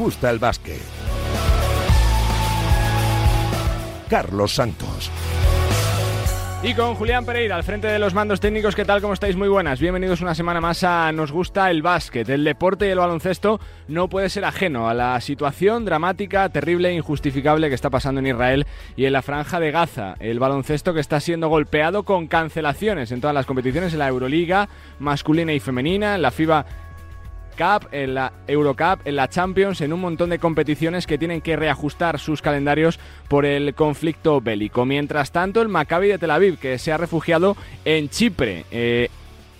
gusta el básquet. Carlos Santos. Y con Julián Pereira al frente de los mandos técnicos, ¿qué tal? ¿Cómo estáis? Muy buenas. Bienvenidos una semana más a Nos gusta el básquet. El deporte y el baloncesto no puede ser ajeno a la situación dramática, terrible e injustificable que está pasando en Israel y en la franja de Gaza. El baloncesto que está siendo golpeado con cancelaciones en todas las competiciones, en la Euroliga masculina y femenina, en la FIBA Cup, en la Eurocup, en la Champions, en un montón de competiciones que tienen que reajustar sus calendarios por el conflicto bélico. Mientras tanto, el Maccabi de Tel Aviv, que se ha refugiado en Chipre, eh,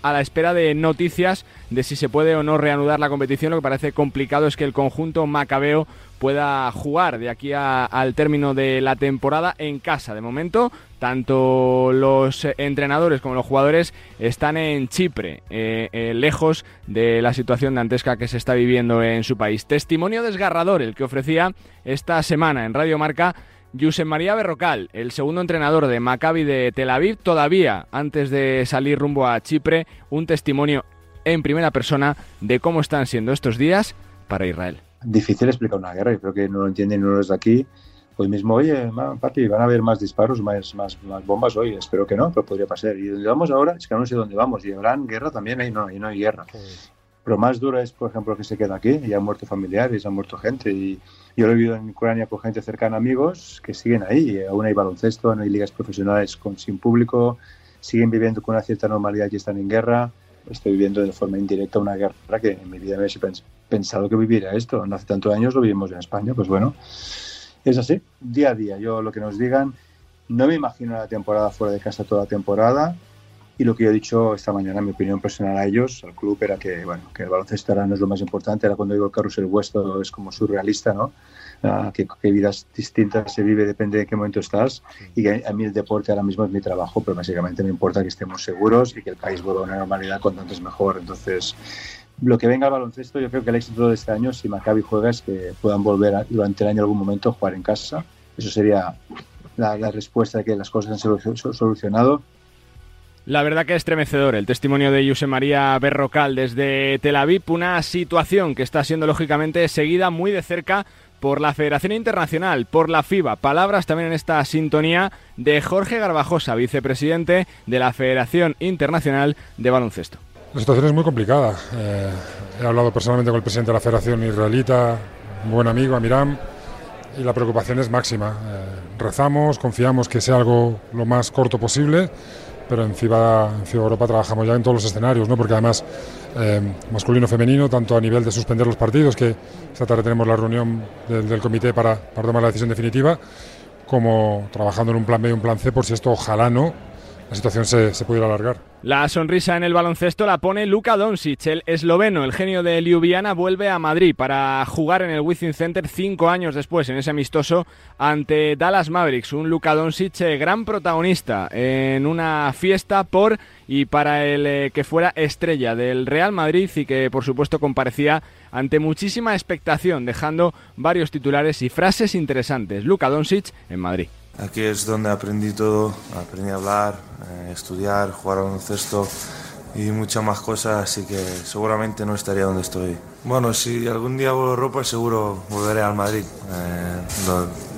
a la espera de noticias de si se puede o no reanudar la competición. Lo que parece complicado es que el conjunto macabeo pueda jugar de aquí al término de la temporada en casa. De momento, tanto los entrenadores como los jugadores están en Chipre, eh, eh, lejos de la situación dantesca que se está viviendo en su país. Testimonio desgarrador el que ofrecía esta semana en Radio Marca Josep María Berrocal, el segundo entrenador de Maccabi de Tel Aviv, todavía antes de salir rumbo a Chipre, un testimonio en primera persona de cómo están siendo estos días para Israel difícil explicar una guerra. Yo creo que no lo entienden uno de aquí. Hoy mismo, oye, papi, van a haber más disparos, más, más, más bombas hoy. Espero que no, pero podría pasar. Y donde vamos ahora, es que no sé dónde vamos. Y habrán guerra también, ahí no, ahí no hay guerra. Pero más duro es, por ejemplo, que se queda aquí y han muerto familiares, han muerto gente. Y yo lo he vivido en Ucrania con gente cercana, amigos, que siguen ahí. Aún hay baloncesto, no hay ligas profesionales con, sin público, siguen viviendo con una cierta normalidad y están en guerra estoy viviendo de forma indirecta una guerra que en mi vida me he pensado que viviera esto. No hace tantos años lo vivimos en España, pues bueno, es así, día a día. Yo lo que nos digan, no me imagino la temporada fuera de casa toda la temporada. Y lo que yo he dicho esta mañana, mi opinión personal a ellos, al club, era que, bueno, que el baloncesto ahora no es lo más importante. Era cuando digo el carrusel vuestro es como surrealista, ¿no? Ah, que, vidas distintas se vive, depende de qué momento estás. Y que a mí el deporte ahora mismo es mi trabajo, pero básicamente me importa que estemos seguros y que el país vuelva a una normalidad cuanto antes mejor. Entonces, lo que venga al baloncesto, yo creo que el éxito de este año, si Maccabi juega, es que puedan volver durante el año en algún momento a jugar en casa. Eso sería la, la respuesta de que las cosas han solucionado la verdad que es estremecedor el testimonio de José María Berrocal desde Tel Aviv, una situación que está siendo lógicamente seguida muy de cerca por la Federación Internacional, por la FIBA. Palabras también en esta sintonía de Jorge Garbajosa, vicepresidente de la Federación Internacional de Baloncesto. La situación es muy complicada. Eh, he hablado personalmente con el presidente de la Federación Israelita, un buen amigo, Amiram, y la preocupación es máxima. Eh, rezamos, confiamos que sea algo lo más corto posible pero en FIBA, en FIBA Europa trabajamos ya en todos los escenarios, ¿no? porque además eh, masculino femenino, tanto a nivel de suspender los partidos, que esta tarde tenemos la reunión del, comité para, tomar la decisión definitiva, como trabajando en un plan B y un plan C por si esto ojalá no, la situación se, se pudiera alargar. La sonrisa en el baloncesto la pone Luka Doncic, el esloveno, el genio de Ljubljana, vuelve a Madrid para jugar en el Wizzing Center cinco años después en ese amistoso ante Dallas Mavericks. Un Luka Doncic eh, gran protagonista en una fiesta por y para el eh, que fuera estrella del Real Madrid y que por supuesto comparecía ante muchísima expectación, dejando varios titulares y frases interesantes. Luka Doncic en Madrid. Aquí es donde aprendí todo, aprendí a hablar, eh, estudiar, jugar a baloncesto y muchas más cosas, así que seguramente no estaría donde estoy. Bueno, si algún día vuelvo a Europa, seguro volveré al Madrid. Eh,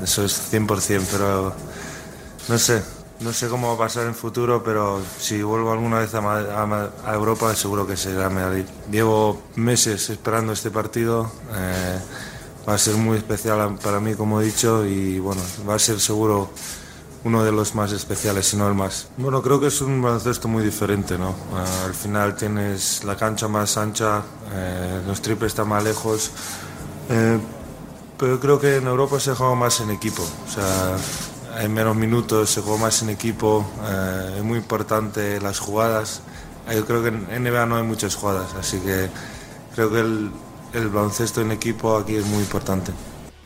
eso es 100%, pero no sé, no sé cómo va a pasar en futuro, pero si vuelvo alguna vez a, Europa, seguro que será Madrid. Llevo meses esperando este partido. Eh, va a ser muy especial para mí, como he dicho, y bueno, va a ser seguro uno de los más especiales, si no el más. Bueno, creo que es un baloncesto muy diferente, ¿no? al final tienes la cancha más ancha, eh, los triples están más lejos, eh, pero creo que en Europa se juega más en equipo, o sea, hay menos minutos, se juega más en equipo, eh, es muy importante las jugadas. Yo creo que en NBA no hay muchas jugadas, así que creo que el, el baloncesto en equipo aquí es muy importante.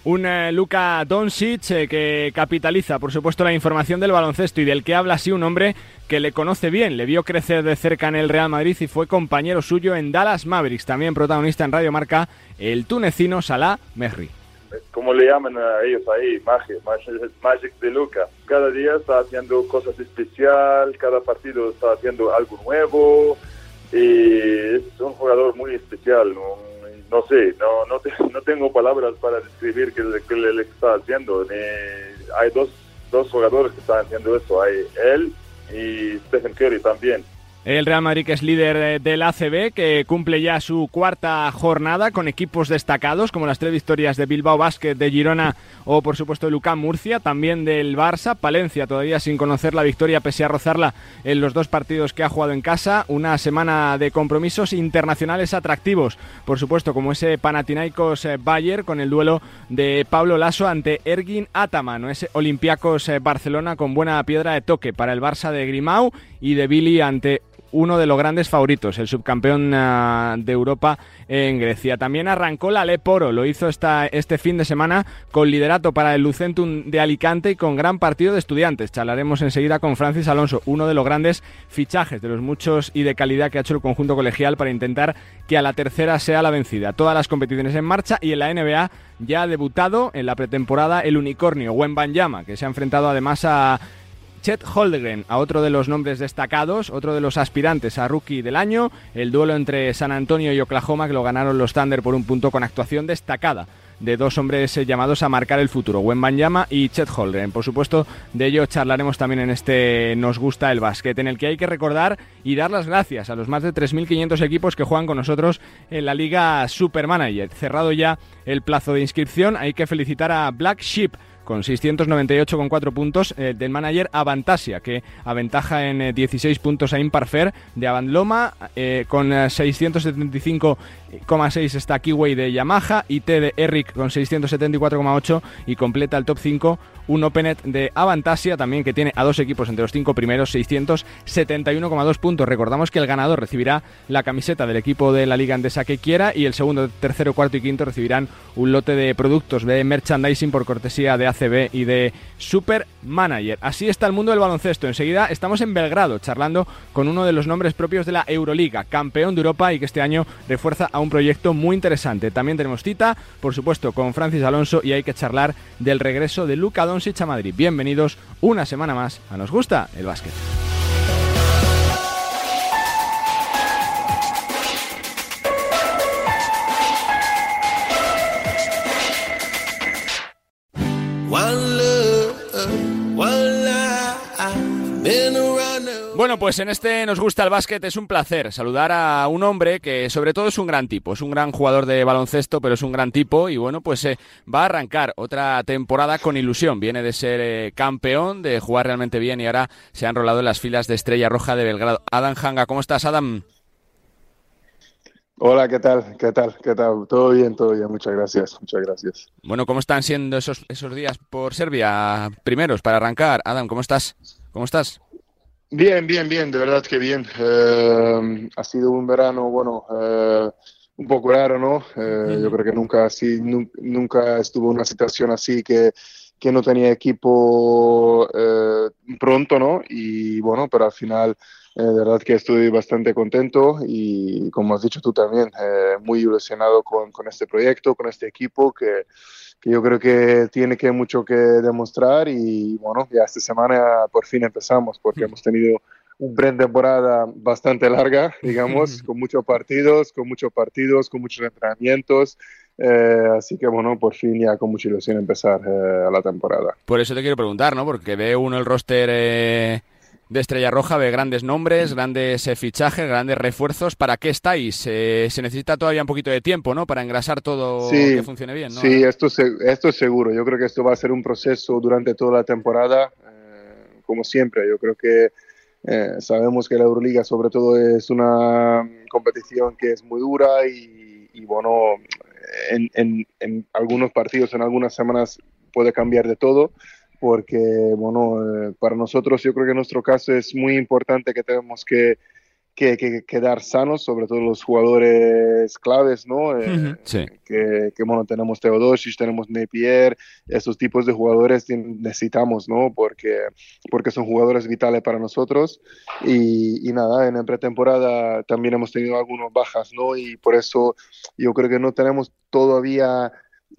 Un eh, Luka Doncic eh, que capitaliza, por supuesto, la información del baloncesto y del que habla así un hombre que le conoce bien, le vio crecer de cerca en el Real Madrid y fue compañero suyo en Dallas Mavericks, también protagonista en Radio Marca, el tunecino Salah Mehri. Como le llaman a ellos ahí, Magic, Magic de Luca. Cada día está haciendo cosas especiales, cada partido está haciendo algo nuevo y es un jugador muy especial, no sé, no, no, tengo palabras para describir qué, qué le, está haciendo. hay dos, dos jugadores que están haciendo esto, hay él y Stephen Curry también. El Real Madrid que es líder del ACB, que cumple ya su cuarta jornada con equipos destacados, como las tres victorias de Bilbao Basket, de Girona o por supuesto de Lucán Murcia, también del Barça, Palencia todavía sin conocer la victoria pese a rozarla en los dos partidos que ha jugado en casa, una semana de compromisos internacionales atractivos, por supuesto como ese Panathinaikos eh, Bayer con el duelo de Pablo Lasso ante Ergin Ataman, ese Olympiacos eh, Barcelona con buena piedra de toque para el Barça de Grimau y de Billy ante uno de los grandes favoritos, el subcampeón ah, de Europa en Grecia. También arrancó la Leporo, lo hizo esta, este fin de semana con liderato para el Lucentum de Alicante y con gran partido de estudiantes. Charlaremos enseguida con Francis Alonso, uno de los grandes fichajes, de los muchos y de calidad que ha hecho el conjunto colegial para intentar que a la tercera sea la vencida. Todas las competiciones en marcha y en la NBA ya ha debutado en la pretemporada el unicornio Banyama, que se ha enfrentado además a Chet Holdegren, a otro de los nombres destacados, otro de los aspirantes a rookie del año, el duelo entre San Antonio y Oklahoma que lo ganaron los Thunder por un punto con actuación destacada de dos hombres eh, llamados a marcar el futuro, Banyama y Chet Holdegren. Por supuesto, de ello charlaremos también en este Nos gusta el básquet, en el que hay que recordar y dar las gracias a los más de 3.500 equipos que juegan con nosotros en la Liga Supermanager. Cerrado ya el plazo de inscripción, hay que felicitar a Black Sheep con 698,4 puntos eh, del manager Avantasia, que aventaja en 16 eh, puntos a Imparfer. De Avandloma, eh, con 675,6 está Kiway de Yamaha, IT de Eric con 674,8 y completa el top 5 un Openet de Avantasia también que tiene a dos equipos entre los cinco primeros, 671,2 puntos. Recordamos que el ganador recibirá la camiseta del equipo de la Liga Andesa que quiera y el segundo, tercero, cuarto y quinto recibirán un lote de productos de merchandising por cortesía de ACB y de Super Manager. Así está el mundo del baloncesto. Enseguida estamos en Belgrado charlando con uno de los nombres propios de la Euroliga, campeón de Europa y que este año refuerza a un proyecto muy interesante. También tenemos cita, por supuesto, con Francis Alonso y hay que charlar del regreso de Luca Doncic a Madrid. Bienvenidos una semana más a Nos Gusta el Básquet. Bueno, pues en este nos gusta el básquet. Es un placer saludar a un hombre que sobre todo es un gran tipo. Es un gran jugador de baloncesto, pero es un gran tipo. Y bueno, pues eh, va a arrancar otra temporada con ilusión. Viene de ser eh, campeón, de jugar realmente bien y ahora se ha enrolado en las filas de Estrella Roja de Belgrado. Adam Hanga, ¿cómo estás, Adam? Hola, ¿qué tal? ¿Qué tal? ¿Qué tal? Todo bien, todo bien. Muchas gracias, muchas gracias. Bueno, ¿cómo están siendo esos, esos días por Serbia primeros para arrancar? Adam, ¿cómo estás? ¿Cómo estás? Bien, bien, bien, de verdad que bien. Eh, ha sido un verano, bueno, eh, un poco raro, ¿no? Eh, yo creo que nunca así, nunca estuvo una situación así que, que no tenía equipo pronto, ¿no? Y bueno, pero al final, de verdad que estoy bastante contento y como has dicho tú también, muy ilusionado con, con este proyecto, con este equipo que que yo creo que tiene que mucho que demostrar y bueno, ya esta semana por fin empezamos porque hemos tenido un temporada bastante larga, digamos, con muchos partidos, con muchos partidos, con muchos entrenamientos. Eh, así que bueno, por fin ya con mucha ilusión empezar eh, la temporada. Por eso te quiero preguntar, ¿no? Porque ve uno el roster eh, de Estrella Roja, ve grandes nombres, grandes eh, fichajes, grandes refuerzos. ¿Para qué estáis? Eh, se necesita todavía un poquito de tiempo, ¿no? Para engrasar todo que funcione bien, ¿no? Sí, esto, esto es seguro. Yo creo que esto va a ser un proceso durante toda la temporada, eh, como siempre. Yo creo que sabemos que la Euroliga sobre todo es una competición que es muy dura y, bueno, en, en, en algunos partidos, en algunas semanas puede cambiar de todo porque, bueno, eh, para nosotros yo creo que en nuestro caso es muy importante que tenemos que, que, quedar sanos, sobre todo los jugadores claves, ¿no? Eh, sí. que, que, bueno, tenemos Teodosic, tenemos Napier, esos tipos de jugadores necesitamos, ¿no? Porque, porque son jugadores vitales para nosotros. Y, y nada, en pretemporada también hemos tenido algunas bajas, ¿no? Y por eso yo creo que no tenemos todavía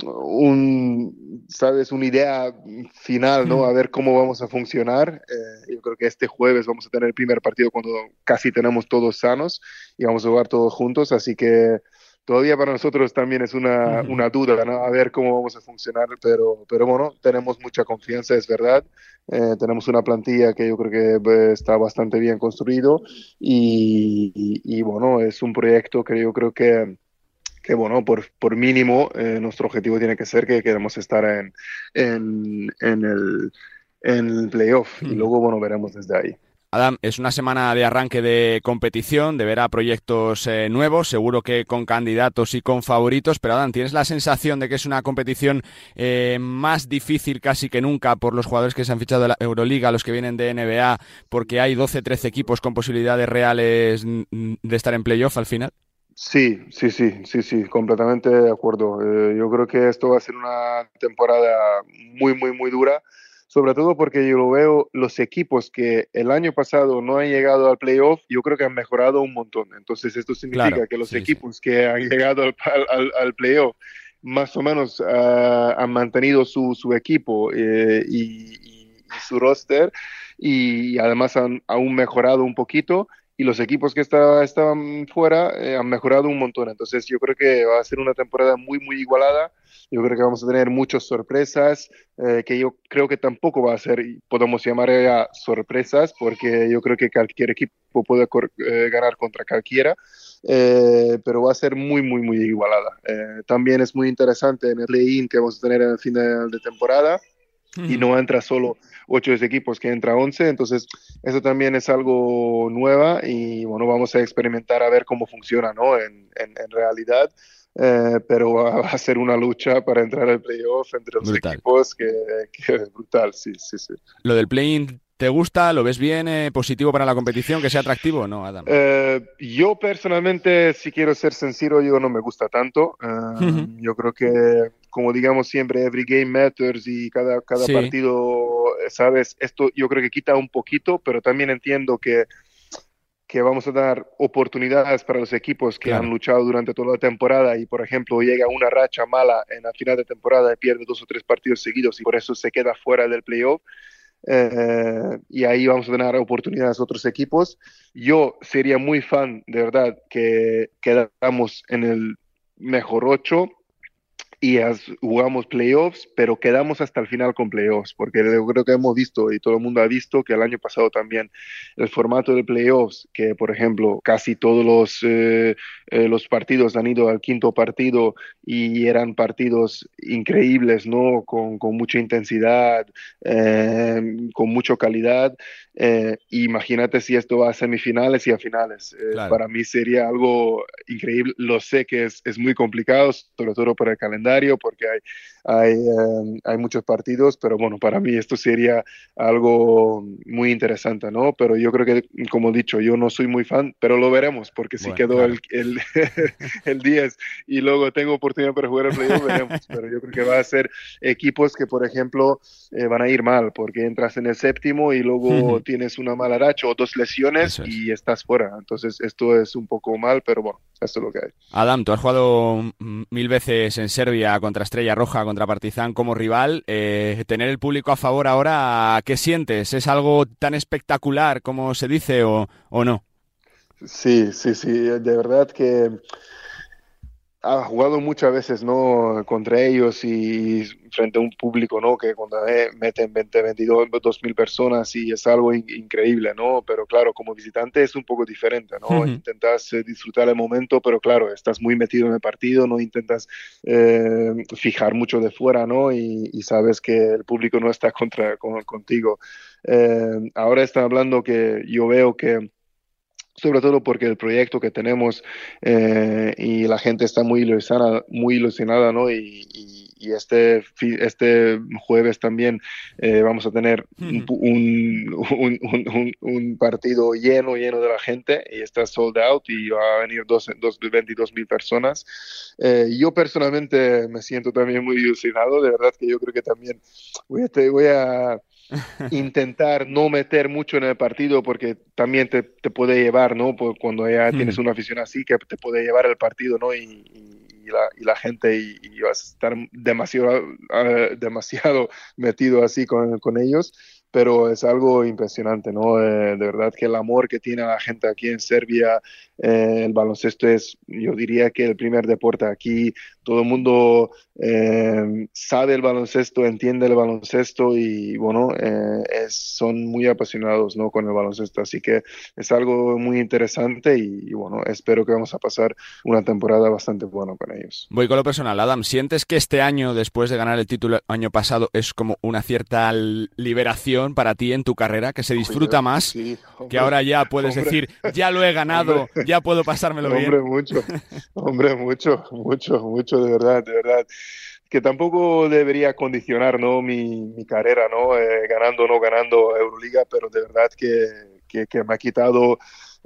un, sabes, una idea final, ¿no? A ver cómo vamos a funcionar. Eh, yo creo que este jueves vamos a tener el primer partido cuando casi tenemos todos sanos y vamos a jugar todos juntos, así que todavía para nosotros también es una, una duda, ¿no? A ver cómo vamos a funcionar, pero, pero bueno, tenemos mucha confianza, es verdad. Eh, tenemos una plantilla que yo creo que pues, está bastante bien construido y, y, bueno, es un proyecto que yo creo que, que bueno, por, por mínimo, eh, nuestro objetivo tiene que ser que queremos estar en, en, en el, en el playoff y luego, bueno, veremos desde ahí. Adam, es una semana de arranque de competición, de ver a proyectos eh, nuevos, seguro que con candidatos y con favoritos, pero Adam, ¿tienes la sensación de que es una competición eh, más difícil casi que nunca por los jugadores que se han fichado de la Euroliga, los que vienen de NBA, porque hay 12-13 equipos con posibilidades reales de estar en playoff al final? Sí, sí, sí, sí, sí, completamente de acuerdo. Eh, yo creo que esto va a ser una temporada muy, muy, muy dura sobre todo porque yo lo veo, los equipos que el año pasado no han llegado al playoff, yo creo que han mejorado un montón. Entonces esto significa que los equipos que han llegado al, al, playoff más o menos ah, han mantenido su, su equipo eh, y, su roster y además han aún mejorado un poquito y los equipos que estaban fuera eh, han mejorado un montón. Entonces yo creo que va a ser una temporada muy, muy igualada. Yo creo que vamos a tener muchas sorpresas, eh, que yo creo que tampoco va a ser, podemos llamar a sorpresas, porque yo creo que cualquier equipo puede eh, ganar contra cualquiera, pero va a ser muy, muy, muy igualada. también es muy interesante en el play-in que vamos a tener en el final de temporada y no entra solo ocho equipos, que entra once, entonces eso también es algo nueva y bueno, vamos a experimentar a ver cómo funciona, ¿no? En, en, realidad, eh, pero va a ser una lucha para entrar al playoff entre los equipos que, es brutal, sí, sí, sí. Lo del play ¿Te gusta? ¿Lo ves bien? Eh, ¿Positivo para la competición? ¿Que sea atractivo o no, Adam? Eh, yo personalmente, si quiero ser sencillo, yo no me gusta tanto. Yo creo que como digamos siempre, every game matters y cada, cada partido, sabes, esto yo creo que quita un poquito, pero también entiendo que, que vamos a dar oportunidades para los equipos que han luchado durante toda la temporada y, por ejemplo, llega una racha mala en la final de temporada y pierde dos o tres partidos seguidos y por eso se queda fuera del playoff. Eh, y ahí vamos a dar oportunidades a otros equipos. Yo sería muy fan, de verdad, que quedamos en el mejor ocho y jugamos playoffs, pero quedamos hasta el final con playoffs, porque yo creo que hemos visto y todo el mundo ha visto que el año pasado también el formato de playoffs, que por ejemplo casi todos los, eh, eh, los partidos han ido al quinto partido y eran partidos increíbles, ¿no? Con, con mucha intensidad, eh, con mucha calidad. imagínate si esto va a semifinales y a finales. Para mí sería algo increíble. Lo sé que es, es muy complicado, sobre todo por el calendario porque hay, hay, em, hay, muchos partidos, pero bueno, para mí esto sería algo muy interesante, ¿no? Pero yo creo que, como he dicho, yo no soy muy fan, pero lo veremos, porque si quedó el, el, el, 10 y luego tengo oportunidad para jugar el playoff, veremos, pero yo creo que va a ser equipos que, por ejemplo, eh, van a ir mal, porque entras en el séptimo y luego tienes una mala racha o dos lesiones y estás fuera. Entonces, esto es un poco mal, pero bueno, esto es lo que hay. Adam, tú has jugado mil veces en Serbia contra Estrella Roja, contra Partizan como rival, eh, tener el público a favor ahora, ¿qué sientes? ¿Es algo tan espectacular como se dice o, o no? Sí, sí, sí, de verdad que ha jugado muchas veces no contra ellos y frente a un público no que cuando eh, meten 20 22 dos mil personas y es algo increíble no pero claro como visitante es un poco diferente no intentas eh, disfrutar el momento pero claro estás muy metido en el partido no intentas eh, fijar mucho de fuera no y, sabes que el público no está contra contigo. Ahora están hablando que yo veo que sobre todo porque el proyecto que tenemos eh, y la gente está muy ilusionada, muy ilusionada ¿no? Y, y, este, este jueves también eh, vamos a tener un, un, un, partido lleno, lleno de la gente y está sold out y va a venir dos, dos 22 mil personas. Eh, yo personalmente me siento también muy ilusionado, de verdad que yo creo que también voy a, voy a intentar no meter mucho en el partido porque también te, te puede llevar, ¿no? cuando ya tienes una afición así, que te puede llevar el partido, ¿no? Y, y, la, y la, gente y, vas a estar demasiado, ah, demasiado metido así con, con, ellos. pero es algo impresionante, ¿no? Eh, de verdad que el amor que tiene la gente aquí en Serbia, eh, el baloncesto es, yo diría que el primer deporte aquí, todo el mundo eh, sabe el baloncesto, entiende el baloncesto y bueno, es, son muy apasionados, ¿no? Con el baloncesto, así que es algo muy interesante y, bueno, espero que vamos a pasar una temporada bastante buena con ellos. Voy con lo personal, Adam, ¿sientes que este año, después de ganar el título año pasado, es como una cierta liberación para ti en tu carrera, que se disfruta más, que ahora ya puedes decir, ya lo he ganado, ya puedo pasármelo bien. Hombre, mucho, hombre, mucho, mucho, mucho, de verdad, de verdad. Que tampoco debería condicionar ¿no? mi, carrera, ¿no? Eh, ganando o no ganando Euroliga, pero de verdad que, que me ha quitado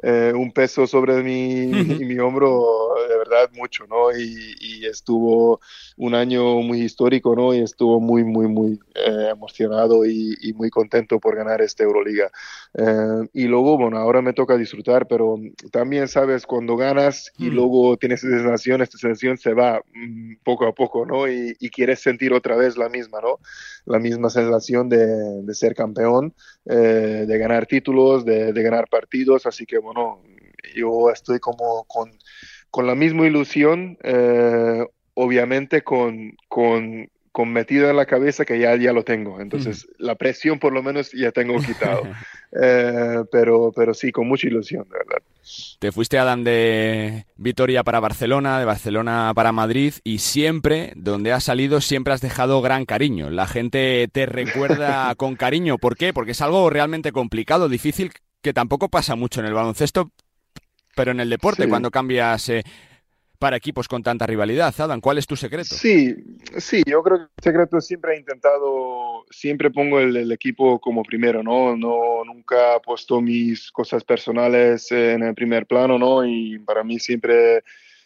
eh, un peso sobre mi, mi, hombro, de verdad, mucho, ¿no? Y, y, estuvo un año muy histórico, ¿no? Y estuvo muy, muy, muy eh, emocionado y, y, muy contento por ganar esta Euroliga. Eh, y luego, bueno, ahora me toca disfrutar, pero también sabes, cuando ganas y luego tienes esa sensación, esta sensación se va mm, poco a poco, ¿no? Y, y, quieres sentir otra vez la misma, ¿no? La misma sensación de, de ser campeón, de ganar títulos, de, de ganar partidos, así que, bueno, no, yo estoy como con, con la misma ilusión, eh, obviamente con, con, con, metido en la cabeza que ya, ya lo tengo. Entonces, la presión por lo menos ya tengo quitado. Eh, pero, pero sí, con mucha ilusión, de verdad. Te fuiste, Adam, de Vitoria para Barcelona, de Barcelona para Madrid y siempre, donde has salido, siempre has dejado gran cariño. La gente te recuerda con cariño. ¿Por qué? Porque es algo realmente complicado, difícil que tampoco pasa mucho en el baloncesto, pero en el deporte, cuando cambias eh, para equipos con tanta rivalidad. Adam, ¿cuál es tu secreto? Sí, sí, yo creo que el secreto siempre he intentado, siempre pongo el, equipo como primero, ¿no? No, nunca he puesto mis cosas personales en el primer plano, ¿no? Y para mí siempre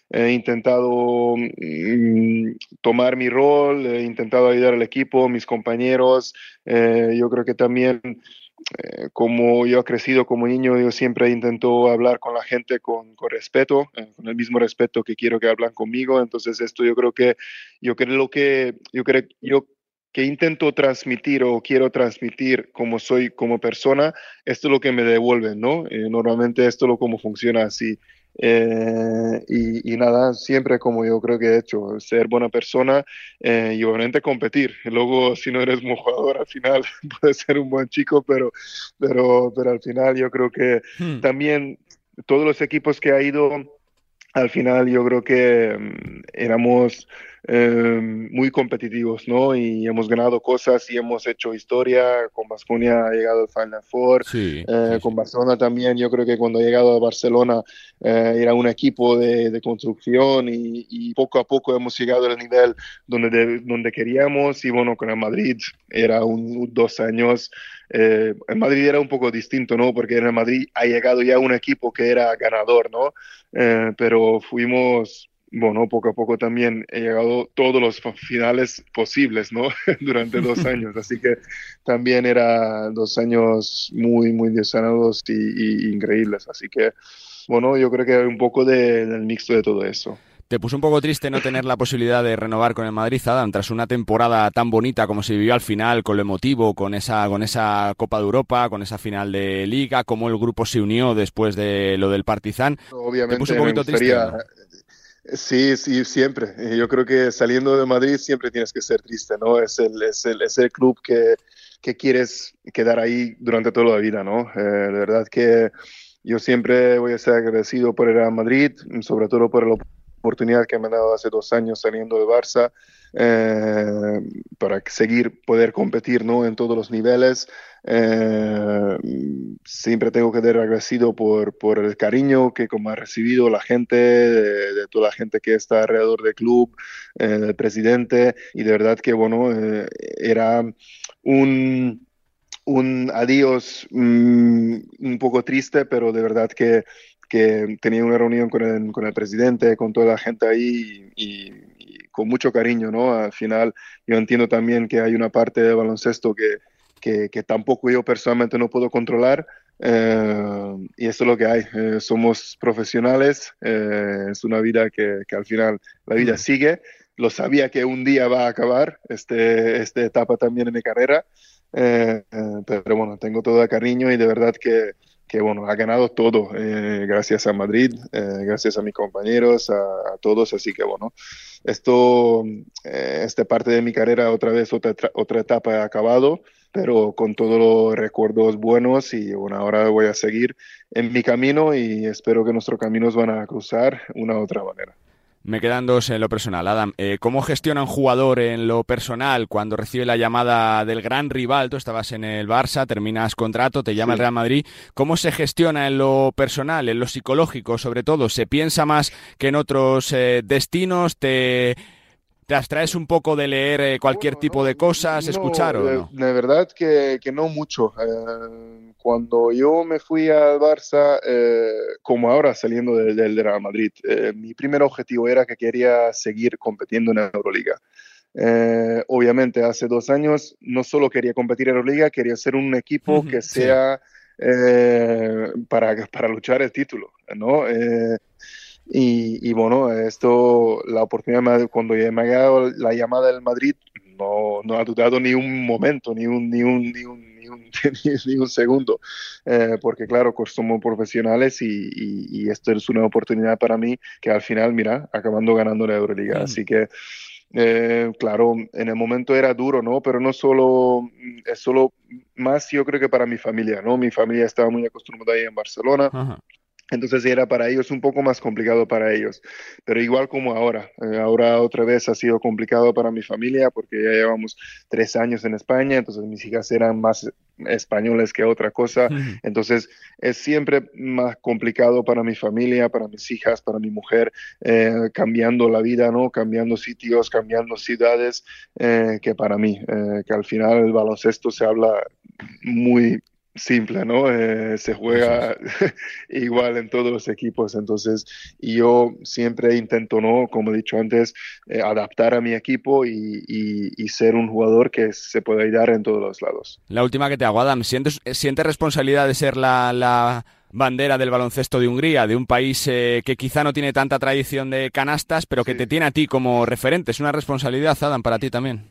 he intentado mm, tomar mi rol, he intentado ayudar al equipo, mis compañeros. Eh, yo creo que también eh, como yo he crecido como niño, yo siempre intento hablar con la gente con, respeto, eh, con el mismo respeto que quiero que hablan conmigo. Entonces esto yo creo que yo creo que yo creo yo que intento transmitir o quiero transmitir como soy como persona, esto es lo que me devuelven, ¿no? Eh, normalmente esto es lo como funciona así. Eh, y, nada, siempre como yo creo que he hecho, ser buena persona eh, y obviamente competir. Luego, si no eres un jugador, al final puedes ser un buen chico, pero, pero, pero al final yo creo que hmm. también todos los equipos que ha ido, al final yo creo que mm, éramos eh, muy competitivos, ¿no? Y hemos ganado cosas y hemos hecho historia. Con Vasconia ha llegado al Final Four. Eh, con Barcelona también, yo creo que cuando ha llegado a Barcelona eh, era un equipo de, de construcción y, y, poco a poco hemos llegado al nivel donde, donde queríamos. Y bueno, con el Madrid era un, dos años. En Madrid era un poco distinto, ¿no? Porque en el Madrid ha llegado ya un equipo que era ganador, ¿no? pero fuimos bueno, poco a poco también he llegado todos los finales posibles, ¿no? Durante dos años. Así que también era dos años muy, muy desanados y, increíbles. Así que, bueno, yo creo que hay un poco de, del mixto de todo eso. ¿Te puso un poco triste no tener la posibilidad de renovar con el Madrid, Adam, tras una temporada tan bonita como se vivió al final, con lo emotivo, con esa, con esa Copa de Europa, con esa final de Liga, cómo el grupo se unió después de lo del Partizan? Obviamente, ¿Te puso un poquito triste? Sí, sí, siempre. Yo creo que saliendo de Madrid siempre tienes que ser triste, ¿no? Es el, es el, es el club que, que, quieres quedar ahí durante toda la vida, ¿no? Eh, de verdad que yo siempre voy a ser agradecido por ir a Madrid, sobre todo por la oportunidad que me han dado hace dos años saliendo de Barça, eh, para seguir poder competir, ¿no? En todos los niveles. Eh, siempre tengo que ser agradecido por, por, el cariño que como ha recibido la gente, de, toda la gente que está alrededor del club, eh, del presidente, y de verdad que, bueno, eh, era un, un adiós mm, un poco triste, pero de verdad que, que tenía una reunión con el, con el, presidente, con toda la gente ahí y, y, con mucho cariño, ¿no? Al final yo entiendo también que hay una parte del baloncesto que que, tampoco yo personalmente no puedo controlar. Eh, y eso es lo que hay. Eh, somos profesionales, eh, es una vida que, que, al final la vida sigue. Lo sabía que un día va a acabar este, esta etapa también en mi carrera. eh, pero bueno, tengo todo el cariño y de verdad que, que bueno, ha ganado todo, gracias a Madrid, gracias a mis compañeros, a, todos, así que bueno, esto, esta parte de mi carrera otra vez, otra, otra etapa ha acabado, pero con todos los recuerdos buenos y bueno, ahora voy a seguir en mi camino y espero que nuestros caminos van a cruzar una otra manera. Me quedan dos en lo personal. Adam, eh, ¿cómo gestiona un jugador en lo personal cuando recibe la llamada del gran rival? Tú estabas en el Barça, terminas contrato, te llama el Real Madrid. ¿Cómo se gestiona en lo personal, en lo psicológico sobre todo? ¿Se piensa más que en otros eh, destinos? ¿Te ¿Te abstraes un poco de leer eh, cualquier tipo de cosas, escuchar o no? De, verdad que, que, no mucho. Eh, cuando yo me fui al Barça, eh, como ahora saliendo del Real Madrid, mi primer objetivo era que quería seguir compitiendo en Euroliga. obviamente, hace dos años no solo quería competir en Euroliga, quería ser un equipo que sea para, para luchar el título, ¿no? Y, bueno, esto, la oportunidad, cuando me ha llegado la llamada del Madrid, no, no ha dudado ni un momento, ni un, ni un, ni un, ni un, ni un segundo, eh, porque claro, somos profesionales y, y, esto es una oportunidad para mí que al final, mira, acabando ganando la Euroliga. Así que, eh, claro, en el momento era duro, ¿no? Pero no solo, es solo más yo creo que para mi familia, ¿no? Mi familia estaba muy acostumbrada ahí en Barcelona. Entonces era para ellos un poco más complicado para ellos. Pero igual como ahora. Eh, ahora otra vez ha sido complicado para mi familia porque ya llevamos tres años en España, entonces mis hijas eran más españoles que otra cosa. Entonces es siempre más complicado para mi familia, para mis hijas, para mi mujer, eh, cambiando la vida, ¿no? Cambiando sitios, cambiando ciudades, eh, que para mí, que al final el baloncesto se habla muy simple, ¿no? Eh, se juega igual en todos los equipos, entonces yo siempre intento, ¿no? Como he dicho antes, eh, adaptar a mi equipo y, ser un jugador que se pueda ayudar en todos los lados. La última que te hago, Adam, ¿sientes, responsabilidad de ser la, bandera del baloncesto de Hungría, de un país eh, que quizá no tiene tanta tradición de canastas, pero que te tiene a ti como referente? ¿Es una responsabilidad, Adam, para ti también?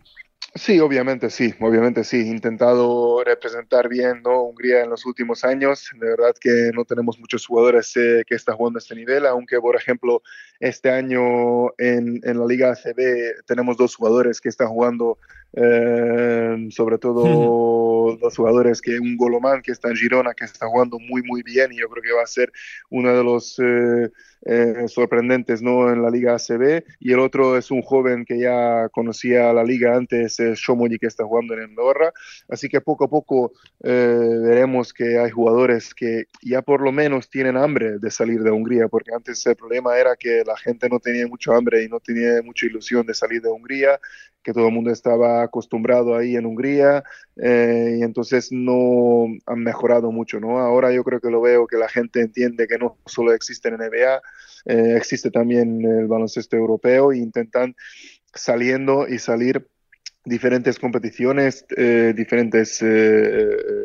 Sí, obviamente sí, obviamente sí. Intentado representar bien ¿no? Hungría en los últimos años. De verdad que no tenemos muchos jugadores eh, que están jugando a este nivel, aunque por ejemplo este año en, en la Liga ACB tenemos dos jugadores que están jugando eh, sobre todo los jugadores que un Golomán que está en Girona, que está jugando muy, muy bien y yo creo que va a ser uno de los eh, eh, sorprendentes ¿no? en la Liga ACB. Y el otro es un joven que ya conocía la liga antes, es Shomoyi, que está jugando en Andorra. Así que poco a poco veremos que hay jugadores que ya por lo menos tienen hambre de salir de Hungría, porque antes el problema era que la gente no tenía mucho hambre y no tenía mucha ilusión de salir de Hungría, que todo el mundo estaba acostumbrado ahí en Hungría eh, y entonces no han mejorado mucho, ¿no? Ahora yo creo que lo veo que la gente entiende que no solo existe en NBA, eh, existe también el baloncesto europeo e intentan saliendo y salir diferentes competiciones, eh, diferentes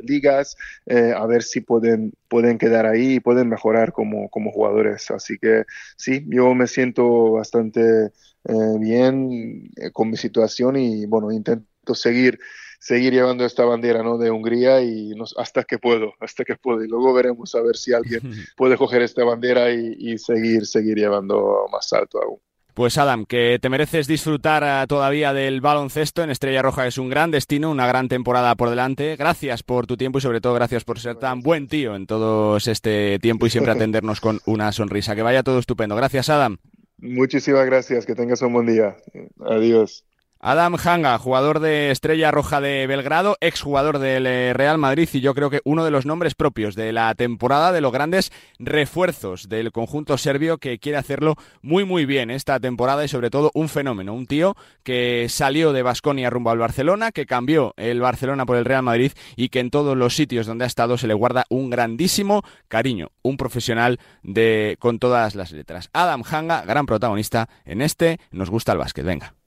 ligas, a ver si pueden, pueden quedar ahí y pueden mejorar como, como jugadores. Así que sí, yo me siento bastante eh, bien eh, con mi situación y bueno, intento seguir seguir llevando esta bandera ¿no? de Hungría y hasta que puedo, hasta que puedo. Y luego veremos a ver si alguien puede coger esta bandera y, y seguir, seguir llevando más alto aún. Pues Adam, que te mereces disfrutar eh, todavía del baloncesto en Estrella Roja. Es un gran destino, una gran temporada por delante. Gracias por tu tiempo y sobre todo gracias por ser tan buen tío en todo este tiempo y siempre atendernos con una sonrisa. Que vaya todo estupendo. Gracias Adam. Muchísimas gracias, que tengas un buen día. Adiós. Adam Hanga, jugador de Estrella Roja de Belgrado, exjugador del eh, Real Madrid y yo creo que uno de los nombres propios de la temporada de los grandes refuerzos del conjunto serbio que quiere hacerlo muy muy bien esta temporada y sobre todo un fenómeno, un tío que salió de Basconia rumbo al Barcelona, que cambió el Barcelona por el Real Madrid y que en todos los sitios donde ha estado se le guarda un grandísimo cariño, un profesional de con todas las letras. Adam Hanga, gran protagonista en este Nos gusta el básquet. Venga.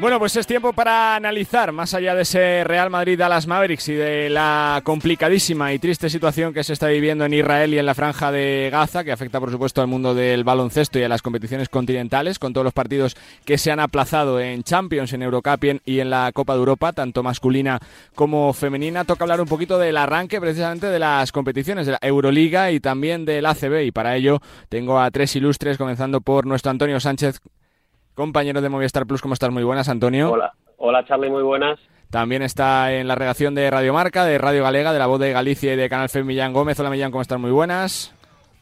Bueno, pues es tiempo para analizar, más allá de ese Real Madrid-Dallas Mavericks y de la complicadísima y triste situación que se está viviendo en Israel y en la franja de Gaza, que afecta por supuesto al mundo del baloncesto y a las competiciones continentales, con todos los partidos que se han aplazado en Champions, en Eurocup y en la Copa de Europa, tanto masculina como femenina. Toca hablar un poquito del arranque precisamente de las competiciones de la Euroliga y también del ACB, y para ello tengo a tres ilustres, comenzando por nuestro Antonio Sánchez compañero de Movistar Plus. ¿Cómo estás? Muy buenas, Antonio. Hola, hola Charlie, muy buenas. También está en la redacción de Radio Marca, de Radio Galega, de La Voz de Galicia y de Canal FEM Millán Gómez. Hola Millán, ¿cómo estás? Muy buenas.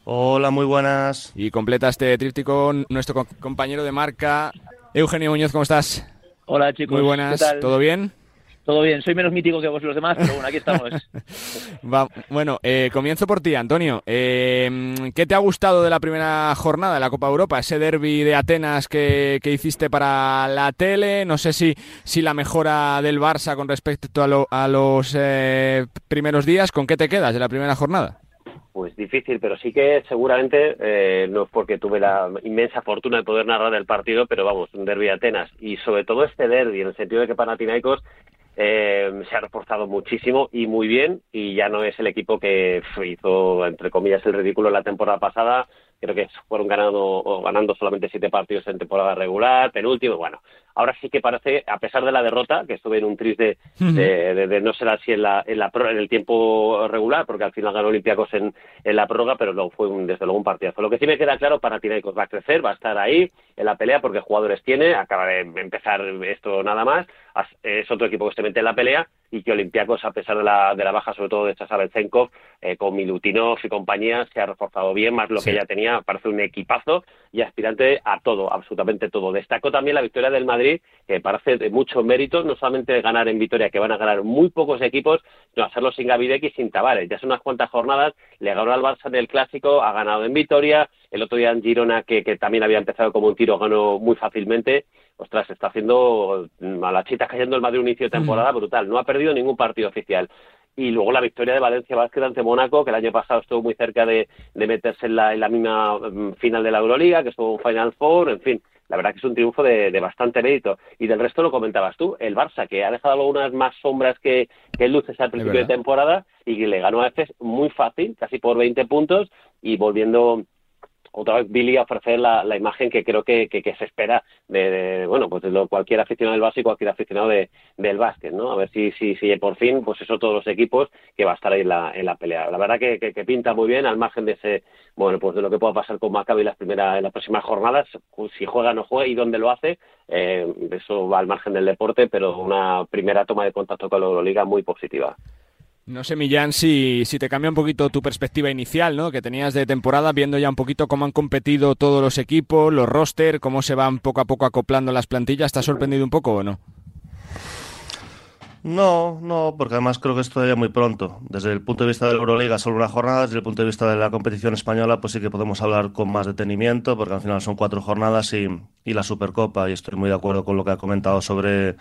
Hola, muy buenas. Y completa este tríptico nuestro compañero de marca, Eugenio Muñoz, ¿cómo estás? Hola chicos. Muy buenas, ¿todo bien? Todo bien, soy menos mítico que vos los demás, pero bueno, aquí estamos. bueno, eh, comienzo por ti, Antonio. Eh, ¿Qué te ha gustado de la primera jornada de la Copa Europa? Ese derby de Atenas que, hiciste para la tele. No sé si, si la mejora del Barça con respecto a, los eh, primeros días. ¿Con qué te quedas de la primera jornada? Pues difícil, pero sí que seguramente, no es porque tuve la inmensa fortuna de poder narrar el partido, pero vamos, un derby de Atenas. Y sobre todo este derby, en el sentido de que Panathinaikos eh, se ha reforzado muchísimo y muy bien y ya no es el equipo que hizo, entre comillas, el ridículo la temporada pasada. Creo que fueron ganando, ganando solamente siete partidos en temporada regular, penúltimo. Bueno, ahora sí que parece, a pesar de la derrota, que estuve en un tris de, de, no ser así en, la, en, la, en el tiempo regular, porque al final ganó Olympiacos en, en la prórroga, pero luego fue un, desde luego un partidazo. Lo que sí me queda claro, para Panathinaikos va a crecer, va a estar ahí en la pelea, porque jugadores tiene, acaba de empezar esto nada más, es otro equipo que se mete en la pelea, y que Olympiacos, a pesar de la, de la baja, sobre todo de Chasavelzenkov, eh, con Milutinov y compañía, se ha reforzado bien, más lo que ya tenía, parece un equipazo y aspirante a todo, absolutamente todo. Destacó también la victoria del Madrid, que parece de muchos méritos, no solamente ganar en Vitoria, que van a ganar muy pocos equipos, sino hacerlo sin Gavidec y sin Tavares. Ya son unas cuantas jornadas, le ganó al Barça en el Clásico, ha ganado en Vitoria, el otro día en Girona, que, que también había empezado como un tiro, ganó muy fácilmente, ostras, está haciendo a la chita cayendo el Madrid un inicio de temporada brutal. No ha perdido ningún partido oficial. Y luego la victoria de Valencia Vázquez ante Mónaco, que el año pasado estuvo muy cerca de, meterse en la, en la, misma mm, final de la Euroliga, que estuvo un Final Four, en fin. La verdad que es un triunfo de, bastante mérito. Y del resto lo comentabas tú, el Barça, que ha dejado algunas más sombras que, que luces al principio de temporada y que le ganó a veces muy fácil, casi por 20 puntos, y volviendo otra vez Billy a ofrecer la, imagen que creo que, se espera de, bueno pues de lo, cualquier aficionado del básquet y cualquier aficionado de, del básquet no a ver si, si, si por fin pues eso todos los equipos que va a estar ahí en la, en la pelea. La verdad que, que, pinta muy bien al margen de ese bueno pues de lo que pueda pasar con Maccabi las primeras en las próximas jornadas si juega o no juega y dónde lo hace eh, eso va al margen del deporte pero una primera toma de contacto con la Euroliga muy positiva no sé, Millán, si, si te cambia un poquito tu perspectiva inicial, ¿no? Que tenías de temporada, viendo ya un poquito cómo han competido todos los equipos, los roster, cómo se van poco a poco acoplando las plantillas. ¿Te ha sorprendido un poco o no? No, no, porque además creo que es todavía muy pronto. Desde el punto de vista de la Euroliga, solo una jornada. Desde el punto de vista de la competición española, pues sí que podemos hablar con más detenimiento, porque al final son cuatro jornadas y, y la Supercopa. Y estoy muy de acuerdo con lo que ha comentado sobre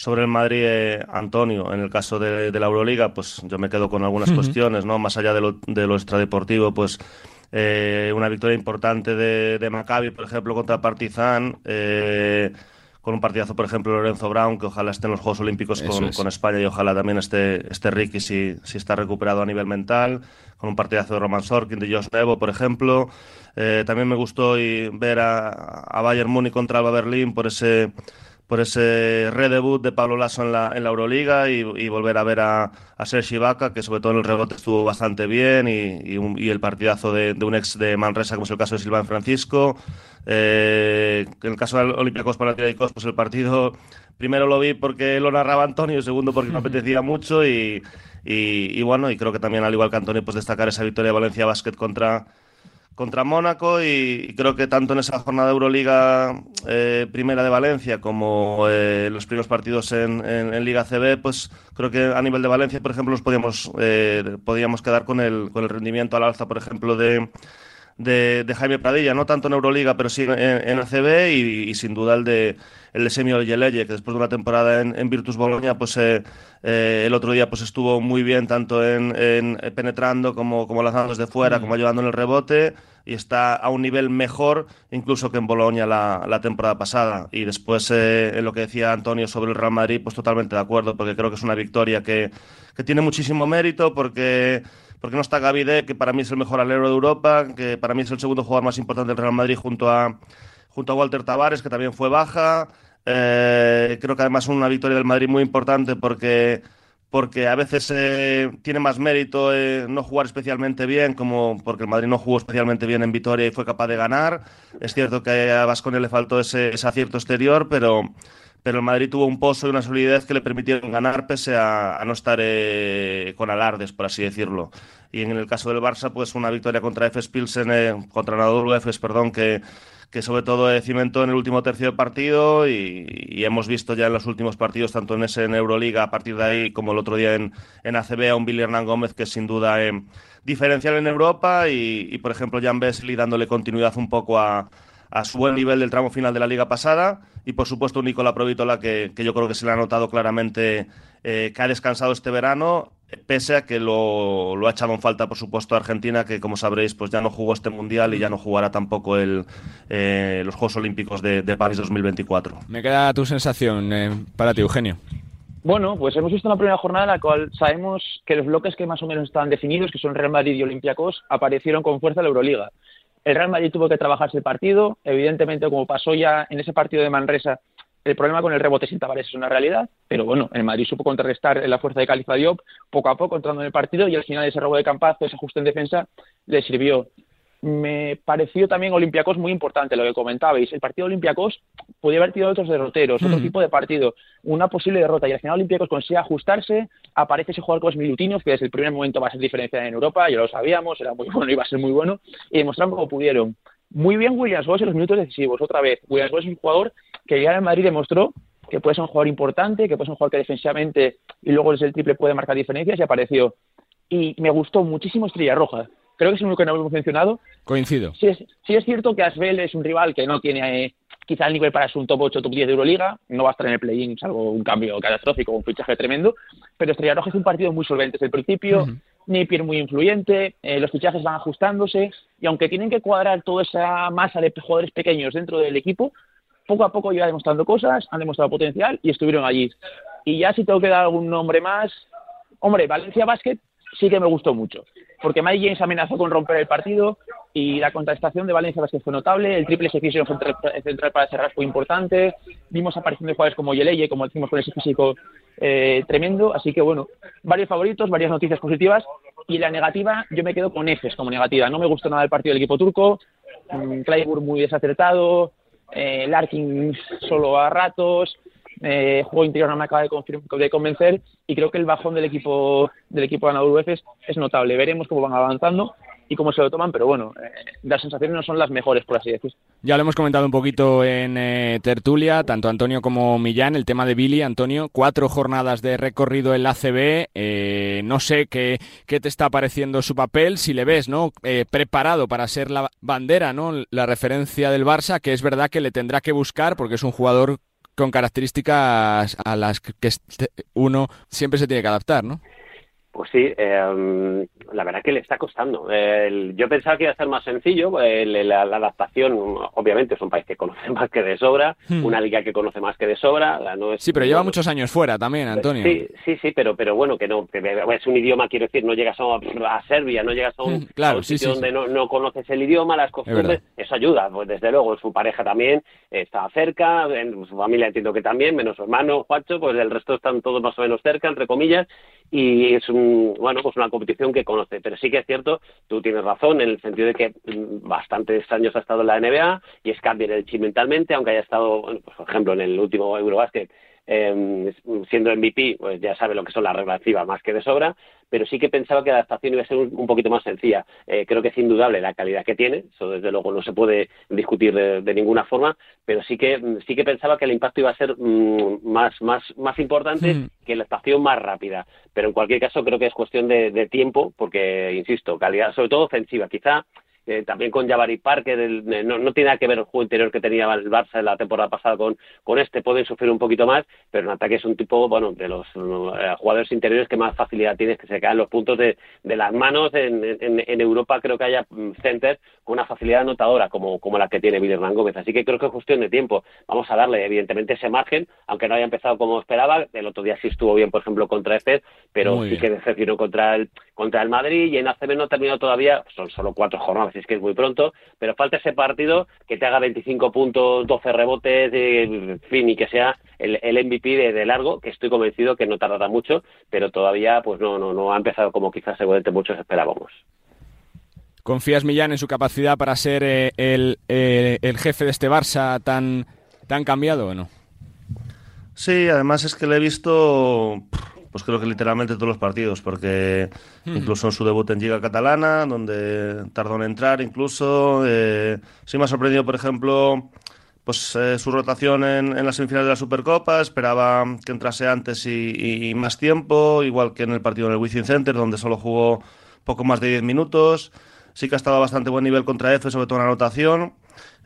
sobre el Madrid, eh, Antonio, en el caso de, la Euroliga, pues yo me quedo con algunas cuestiones, ¿no? Más allá de lo, de lo extradeportivo, pues eh, una victoria importante de, de, Maccabi, por ejemplo, contra Partizan, eh, con un partidazo, por ejemplo, Lorenzo Brown, que ojalá esté en los Juegos Olímpicos con, España y ojalá también esté, esté Ricky si, si está recuperado a nivel mental, con un partidazo de Roman Sorkin, de Josh Nevo, por ejemplo. también me gustó ver a, a Bayern Múnich contra Alba Berlín por ese por ese redebut de Pablo Lasso en la, en la Euroliga y, volver a ver a, a Sergi Ibaka, que sobre todo en el rebote estuvo bastante bien, y, el partidazo de, un ex de Manresa, como es el caso de Silván Francisco. Eh, en el caso de Olympiacos Panathinaikos, pues el partido primero lo vi porque lo narraba Antonio, segundo porque me apetecía mucho y, y, bueno, y creo que también al igual que Antonio, pues destacar esa victoria de Valencia Basket contra contra Mónaco y, creo que tanto en esa jornada de Euroliga eh, primera de Valencia como eh, los primeros partidos en, Liga CB, pues creo que a nivel de Valencia, por ejemplo, nos podíamos, eh, podíamos quedar con el, con el rendimiento al alza, por ejemplo, de, de, Jaime Pradilla, no tanto en Euroliga, pero sí en, en ACB y, y, sin duda el de el de Semio Yeleye, que después de una temporada en, en Virtus Bologna, pues eh, eh, el otro día pues estuvo muy bien tanto en, en penetrando como, como lanzando desde fuera, mm. como ayudando en el rebote y está a un nivel mejor incluso que en Bolonia la, la temporada pasada. Y después, eh, en lo que decía Antonio sobre el Real Madrid, pues totalmente de acuerdo, porque creo que es una victoria que, que tiene muchísimo mérito, porque porque no está Gavide, que para mí es el mejor alero de Europa, que para mí es el segundo jugador más importante del Real Madrid junto a, junto a Walter Tavares, que también fue baja. Eh, creo que además una victoria del Madrid muy importante porque, porque a veces eh, tiene más mérito eh, no jugar especialmente bien, como porque el Madrid no jugó especialmente bien en Vitoria y fue capaz de ganar. Es cierto que a Vasconia le faltó ese, ese acierto exterior, pero pero el Madrid tuvo un pozo y una solidez que le permitieron ganar pese a, a no estar eh, con alardes, por así decirlo. Y en el caso del Barça, pues una victoria contra Efes Pilsen, eh, contra Anadolu Efes, perdón, que, que sobre todo cimentó en el último tercio de partido y, hemos visto ya en los últimos partidos, tanto en ese en Euroliga, a partir de ahí, como el otro día en, en ACB, a un Billy Hernán Gómez que sin duda eh, diferencial en Europa y, y, por ejemplo, Jan Besley dándole continuidad un poco a a su buen nivel del tramo final de la liga pasada y por supuesto un Nicola Provítola que, que yo creo que se le ha notado claramente eh, que ha descansado este verano pese a que lo, lo, ha echado en falta por supuesto Argentina que como sabréis pues ya no jugó este mundial y ya no jugará tampoco el, eh, los Juegos Olímpicos de, de, París 2024 me queda tu sensación eh, para ti Eugenio bueno, pues hemos visto una primera jornada en la cual sabemos que los bloques que más o menos estaban definidos, que son Real Madrid y Olympiacos, aparecieron con fuerza en la Euroliga. El Real Madrid tuvo que trabajarse el partido. Evidentemente, como pasó ya en ese partido de Manresa, el problema con el rebote sin Tavares es una realidad, pero bueno, el Madrid supo contrarrestar la fuerza de Califa Diop poco a poco entrando en el partido y al final ese robo de campazo, ese ajuste en defensa, le sirvió me pareció también Olympiacos muy importante lo que comentabais. El partido de Olympiacos podía haber tenido otros derroteros, otro mm. tipo de partido, una posible derrota y al final Olympiacos consigue ajustarse, aparece ese jugador como Milutinov, que desde el primer momento va a ser diferencia en Europa, ya lo sabíamos, era muy bueno, iba a ser muy bueno, y demostraron cómo pudieron. Muy bien Williams Goss en los minutos decisivos, otra vez. Williams Goss es un jugador que ya en Madrid demostró que puede ser un jugador importante, que puede ser un jugador que defensivamente y luego desde el triple puede marcar diferencias y apareció. Y me gustó muchísimo Estrella Roja creo que es uno que no hemos mencionado. Coincido. Sí es, sí es cierto que Asbel es un rival que no tiene eh, quizá el nivel para ser un top 8 top 10 de Euroliga, no va a estar en el play-in, salvo un cambio catastrófico, un fichaje tremendo, pero Estrella Roja es un partido muy solvente desde el principio, uh -huh. Napier muy influyente, eh, los fichajes van ajustándose, y aunque tienen que cuadrar toda esa masa de jugadores pequeños dentro del equipo, poco a poco iba demostrando cosas, han demostrado potencial y estuvieron allí. Y ya si tengo que dar algún nombre más, hombre, Valencia Basket sí que me gustó mucho porque Mike James amenazó con romper el partido y la contestación de Valencia que fue notable, el triple ejercicio central, central para cerrar fue importante, vimos aparición de jugadores como Yeleye, como decimos con ese físico eh, tremendo, así que bueno, varios favoritos, varias noticias positivas y la negativa, yo me quedo con Efes como negativa, no me gustó nada el partido del equipo turco, mmm, Clyburn muy desacertado, eh, Larkin solo a ratos, eh, juego interior no me acaba de, convencer y creo que el bajón del equipo del equipo de Anadolu Efes es notable. Veremos cómo van avanzando y cómo se lo toman, pero bueno, eh, las sensaciones no son las mejores, por así decir. Ya lo hemos comentado un poquito en eh, tertulia, tanto Antonio como Millán, el tema de Billy, Antonio, cuatro jornadas de recorrido en la ACB, eh, no sé qué, qué te está pareciendo su papel, si le ves, ¿no? Eh, preparado para ser la bandera, ¿no? La referencia del Barça, que es verdad que le tendrá que buscar porque es un jugador con características a las que uno siempre se tiene que adaptar, ¿no? Pues sí, eh, la verdad que le está costando. El, yo pensaba que iba a ser más sencillo. El, la, la, adaptación, obviamente, es un país que conoce más que de sobra, hmm. una liga que conoce más que de sobra. No es, sí, pero lleva muchos años fuera también, Antonio. Sí, sí, sí, pero, pero bueno, que no, que es un idioma, quiero decir, no llegas a, a Serbia, no llegas a un, claro, a un sí, sitio sí, donde no, no, conoces el idioma, las costumbres, eso ayuda. Pues desde luego, su pareja también está cerca, en su familia entiendo que también, menos su hermano, Juancho, pues el resto están todos más o menos cerca, entre comillas, y es un, bueno, pues una competición que conoce. Pero sí que es cierto, tú tienes razón, en el sentido de que bastantes años ha estado en la NBA y es cambiar el chip mentalmente, aunque haya estado, pues, por ejemplo, en el último Eurobasket eh, siendo MVP, pues ya sabe lo que son las relativas más que de sobra, pero sí que pensaba que la adaptación iba a ser un, un poquito más sencilla. Eh, creo que es indudable la calidad que tiene, eso desde luego no se puede discutir de, de ninguna forma, pero sí que sí que pensaba que el impacto iba a ser mmm, más, más, más importante mm. que la adaptación más rápida. Pero en cualquier caso creo que es cuestión de, de tiempo, porque, insisto, calidad, sobre todo ofensiva. Quizá también con Jabari Parker, no, no, tiene nada que ver el juego interior que tenía el Barça en la temporada pasada con, con este, pueden sufrir un poquito más, pero en ataque es un tipo, bueno, de los eh, jugadores interiores que más facilidad tienes que se caen los puntos de, de las manos. En, en, Europa creo que haya mm, center con una facilidad anotadora como, como la que tiene Hernán Gómez, así que creo que es cuestión de tiempo. Vamos a darle, evidentemente, ese margen, aunque no haya empezado como esperaba, el otro día sí estuvo bien, por ejemplo, contra este, pero sí que decepcionó contra el, contra el Madrid y en ACB no ha terminado todavía, son solo cuatro jornadas, es que es muy pronto, pero falta ese partido que te haga 25 puntos, 12 rebotes, en fin, y que sea el, el MVP de, largo, que estoy convencido que no tardará mucho, pero todavía pues no, no, no ha empezado como quizás seguramente muchos esperábamos. ¿Confías, Millán, en su capacidad para ser eh, el, eh, el, jefe de este Barça tan, tan cambiado o no? Sí, además es que le he visto pues creo que literalmente todos los partidos, porque hmm. incluso en su debut en Liga Catalana, donde tardó en entrar, incluso. Eh, sí me ha sorprendido, por ejemplo, pues eh, su rotación en, en las semifinales de la Supercopa, esperaba que entrase antes y, más tiempo, igual que en el partido en el Wizzing Center, donde solo jugó poco más de 10 minutos. Sí que ha estado a bastante buen nivel contra F, sobre todo en la anotación.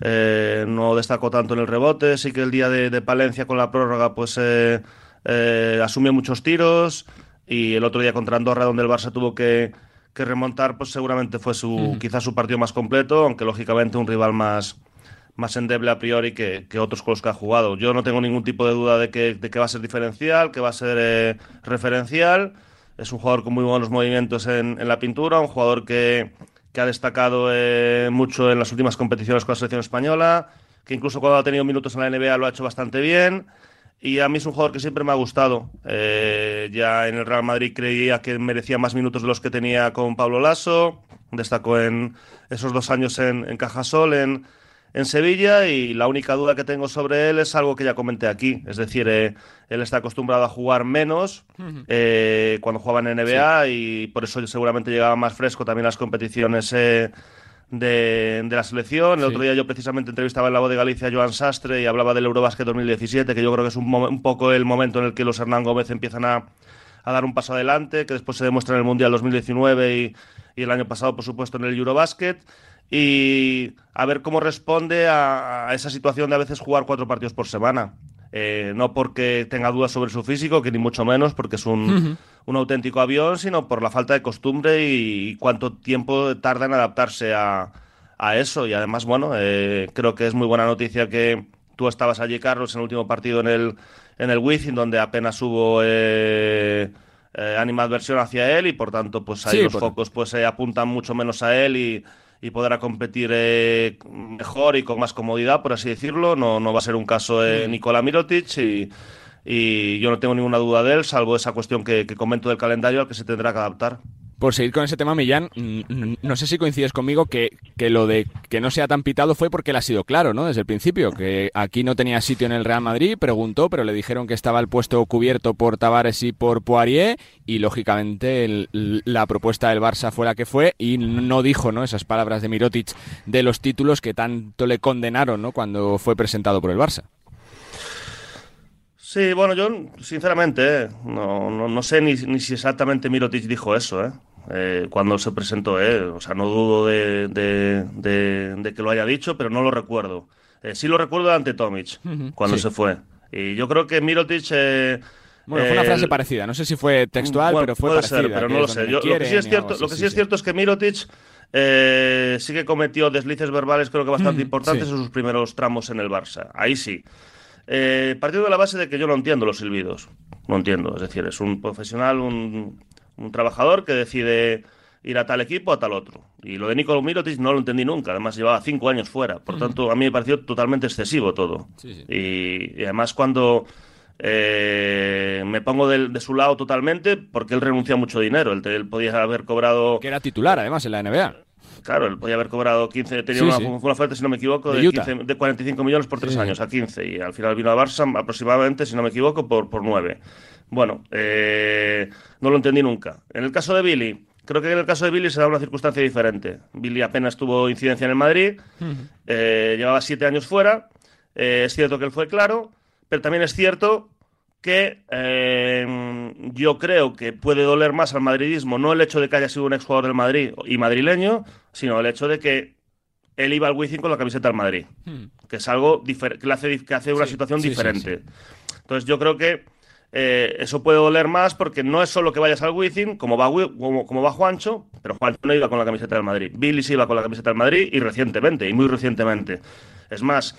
Eh, no destacó tanto en el rebote. Sí que el día de, de Palencia con la prórroga, pues eh, eh, asumió muchos tiros y el otro día contra Andorra, donde el Barça tuvo que, remontar, pues seguramente fue su, quizás su partido más completo, aunque lógicamente un rival más, más endeble a priori que, otros con los que ha jugado. Yo no tengo ningún tipo de duda de que, de que va a ser diferencial, que va a ser eh, referencial. Es un jugador con muy buenos movimientos en, la pintura, un jugador que, ha destacado eh, mucho en las últimas competiciones con la selección española, que incluso cuando ha tenido minutos en la NBA lo ha hecho bastante bien. Y a mí es un jugador que siempre me ha gustado. Eh, ya en el Real Madrid creía que merecía más minutos de los que tenía con Pablo Lasso. Destacó en esos dos años en, en Cajasol, en, en Sevilla y la única duda que tengo sobre él es algo que ya comenté aquí. Es decir, eh, él está acostumbrado a jugar menos eh, cuando jugaba en NBA y por eso seguramente llegaba más fresco también las competiciones de, la selección. El otro día yo precisamente entrevistaba en la voz de Galicia a Joan Sastre y hablaba del Eurobasket 2017, que yo creo que es un, un poco el momento en el que los Hernán Gómez empiezan a, dar un paso adelante, que después se demuestra en el Mundial 2019 y, y el año pasado, por supuesto, en el Eurobasket. Y a ver cómo responde a esa situación de a veces jugar cuatro partidos por semana. Eh, no porque tenga dudas sobre su físico, que ni mucho menos, porque es un, auténtico avión, sino por la falta de costumbre y, cuánto tiempo tarda en adaptarse a, eso. Y además, bueno, eh, creo que es muy buena noticia que tú estabas allí, Carlos, en el último partido en el, en el Wizzing, donde apenas hubo... Eh, eh animadversión hacia él y por tanto pues ahí los focos pues se apuntan mucho menos a él y, y podrá competir eh, mejor y con más comodidad, por así decirlo. No, no va a ser un caso de Nikola Mirotic y, y, yo no tengo ninguna duda de él, salvo esa cuestión que, que comento del calendario al que se tendrá que adaptar. Por seguir con ese tema, Millán, no sé si coincides conmigo que, que, lo de que no sea tan pitado fue porque él ha sido claro, ¿no? Desde el principio, que aquí no tenía sitio en el Real Madrid, preguntó, pero le dijeron que estaba el puesto cubierto por Tavares y por Poirier, y lógicamente la propuesta del Barça fue la que fue, y no dijo, ¿no? Esas palabras de Mirotic de los títulos que tanto le condenaron, ¿no? Cuando fue presentado por el Barça. Sí, bueno, yo sinceramente eh, no, no, sé ni, ni, si exactamente Mirotic dijo eso, ¿eh? Eh, cuando se presentó. ¿eh? O sea, no dudo de, de, que lo haya dicho, pero no lo recuerdo. Sí lo recuerdo ante Tomic, cuando se fue. Y yo creo que Mirotic... bueno, fue una frase parecida. No sé si fue textual, pero fue parecida. pero no lo sé. lo que sí es cierto, lo que sí, es cierto es que Mirotic sí que cometió deslices verbales, creo que bastante importantes en sus primeros tramos en el Barça. Ahí sí. Partiendo de la base de que yo no entiendo los silbidos. No entiendo. Es decir, es un profesional, un, un trabajador que decide ir a tal equipo o a tal otro. Y lo de Nicolo Mirotic no lo entendí nunca, además llevaba cinco años fuera, por tanto a mí me pareció totalmente excesivo todo. Y, además cuando eh, me pongo de, su lado totalmente, porque él renuncia a mucho dinero, él, podía haber cobrado... Que era titular además en la NBA. Claro, él podía haber obrado 15, tenía una, oferta, si no me equivoco, de, de 45 millones por tres años a 15 y al final vino a Barça aproximadamente, si no me equivoco, por, por 9. Bueno, eh, no lo entendí nunca. En el caso de Billy, creo que en el caso de Billy se da una circunstancia diferente. Billy apenas tuvo incidencia en el Madrid, eh, llevaba siete años fuera. Eh, es cierto que él fue claro, pero también es cierto que yo creo que puede doler más al madridismo no el hecho de que haya sido un exjugador del Madrid y madrileño, sino el hecho de que él iba al Wizzing con la camiseta del Madrid, hmm. que es algo que, hace, que hace una situación diferente. Entonces yo creo que eh, eso puede doler más porque no es solo que vayas al Wizzing, como va, como, como va Juancho, pero Juancho no iba con la camiseta del Madrid. Billy sí iba con la camiseta del Madrid y recientemente, y muy recientemente. Es más,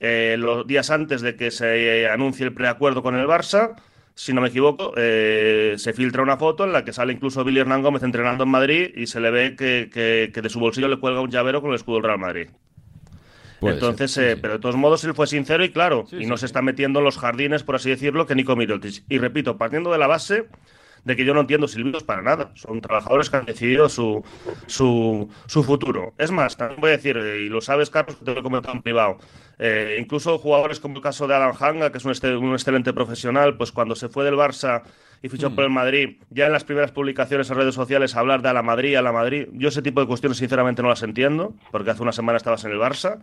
eh, los días antes de que se anuncie el preacuerdo con el Barça, si no me equivoco, eh, se filtra una foto en la que sale incluso Billy Hernán Gómez entrenando en Madrid y se le ve que, de su bolsillo le cuelga un llavero con el escudo del Real Madrid. Entonces, eh, pero de todos modos él fue sincero y claro, y no se está metiendo en los jardines, por así decirlo, que Nico Mirotic. Y repito, partiendo de la base de que yo no entiendo silbidos para nada. Son trabajadores que han decidido su, su, su futuro. Es más, también voy a decir, eh, y lo sabes, Carlos, que te lo he comentado en privado, eh, incluso jugadores como el caso de Alan Hanga, que es un, un, excelente profesional, pues cuando se fue del Barça y fichó por el Madrid, ya en las primeras publicaciones en redes sociales hablar de a la Madrid, a la Madrid, yo ese tipo de cuestiones sinceramente no las entiendo, porque hace una semana estabas en el Barça.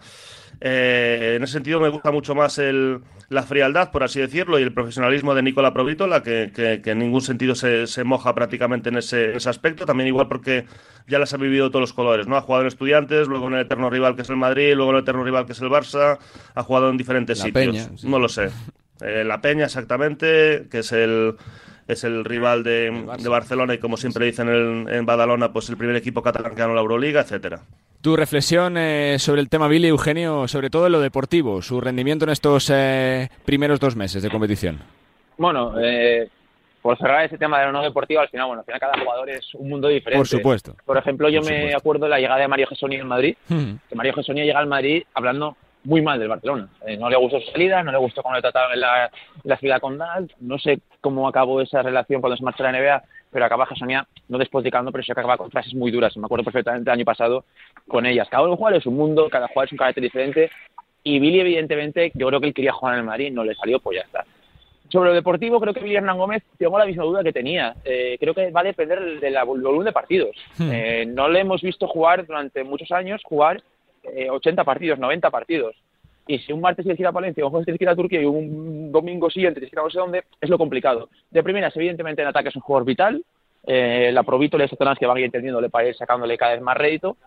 Eh, en ese sentido me gusta mucho más el, la frialdad, por así decirlo, y el profesionalismo de Nicola Provítola, que, que, en ningún sentido se, se moja prácticamente en ese, ese, aspecto, también igual porque ya las ha vivido todos los colores, ¿no? Ha jugado en estudiantes, luego en el eterno rival que es el Madrid, luego en el eterno rival que es el Barça, ha jugado en diferentes sitios. No lo sé. Eh, la Peña, exactamente, que es el, es el rival de, Barcelona y como siempre dicen en, Badalona, pues el primer equipo catalán que ganó la Euroliga, etcétera. Tu reflexión eh, sobre el tema Billy Eugenio, sobre todo en lo deportivo, su rendimiento en estos eh, primeros dos meses de competición. Bueno, por cerrar ese tema de lo no deportivo, al final, bueno, al final cada jugador es un mundo diferente. Por supuesto. Por ejemplo, yo me acuerdo de la llegada de Mario Gesoni en Madrid, que Mario Gesoni llega al Madrid hablando muy mal del Barcelona. Eh, no le gustó su salida, no le gustó cómo le trataron en la, la ciudad condal. No sé cómo acabó esa relación cuando se marchó a la NBA, pero acaba Jasonia no despoticando, pero sí acaba con frases muy duras. Me acuerdo perfectamente el año pasado con ellas. Cada jugador es un mundo, cada jugador es un carácter diferente. Y Billy, evidentemente, yo creo que él quería jugar en el Madrid, no le salió, pues ya está. Sobre lo deportivo, creo que Billy Hernán Gómez tengo la misma duda que tenía. Eh, creo que va a depender del volumen de partidos. Hmm. Eh, no le hemos visto jugar durante muchos años, jugar 80 eh, partidos, 90 partidos. Y si un martes tienes que ir a Palencia, un jueves tienes que ir a Turquía y un domingo siguiente tienes que ir a no sé dónde, es lo complicado. De primeras, evidentemente en ataque es un jugador vital. Eh, la Provito y zonas que van a ir entendiéndole para ir sacándole cada vez más rédito.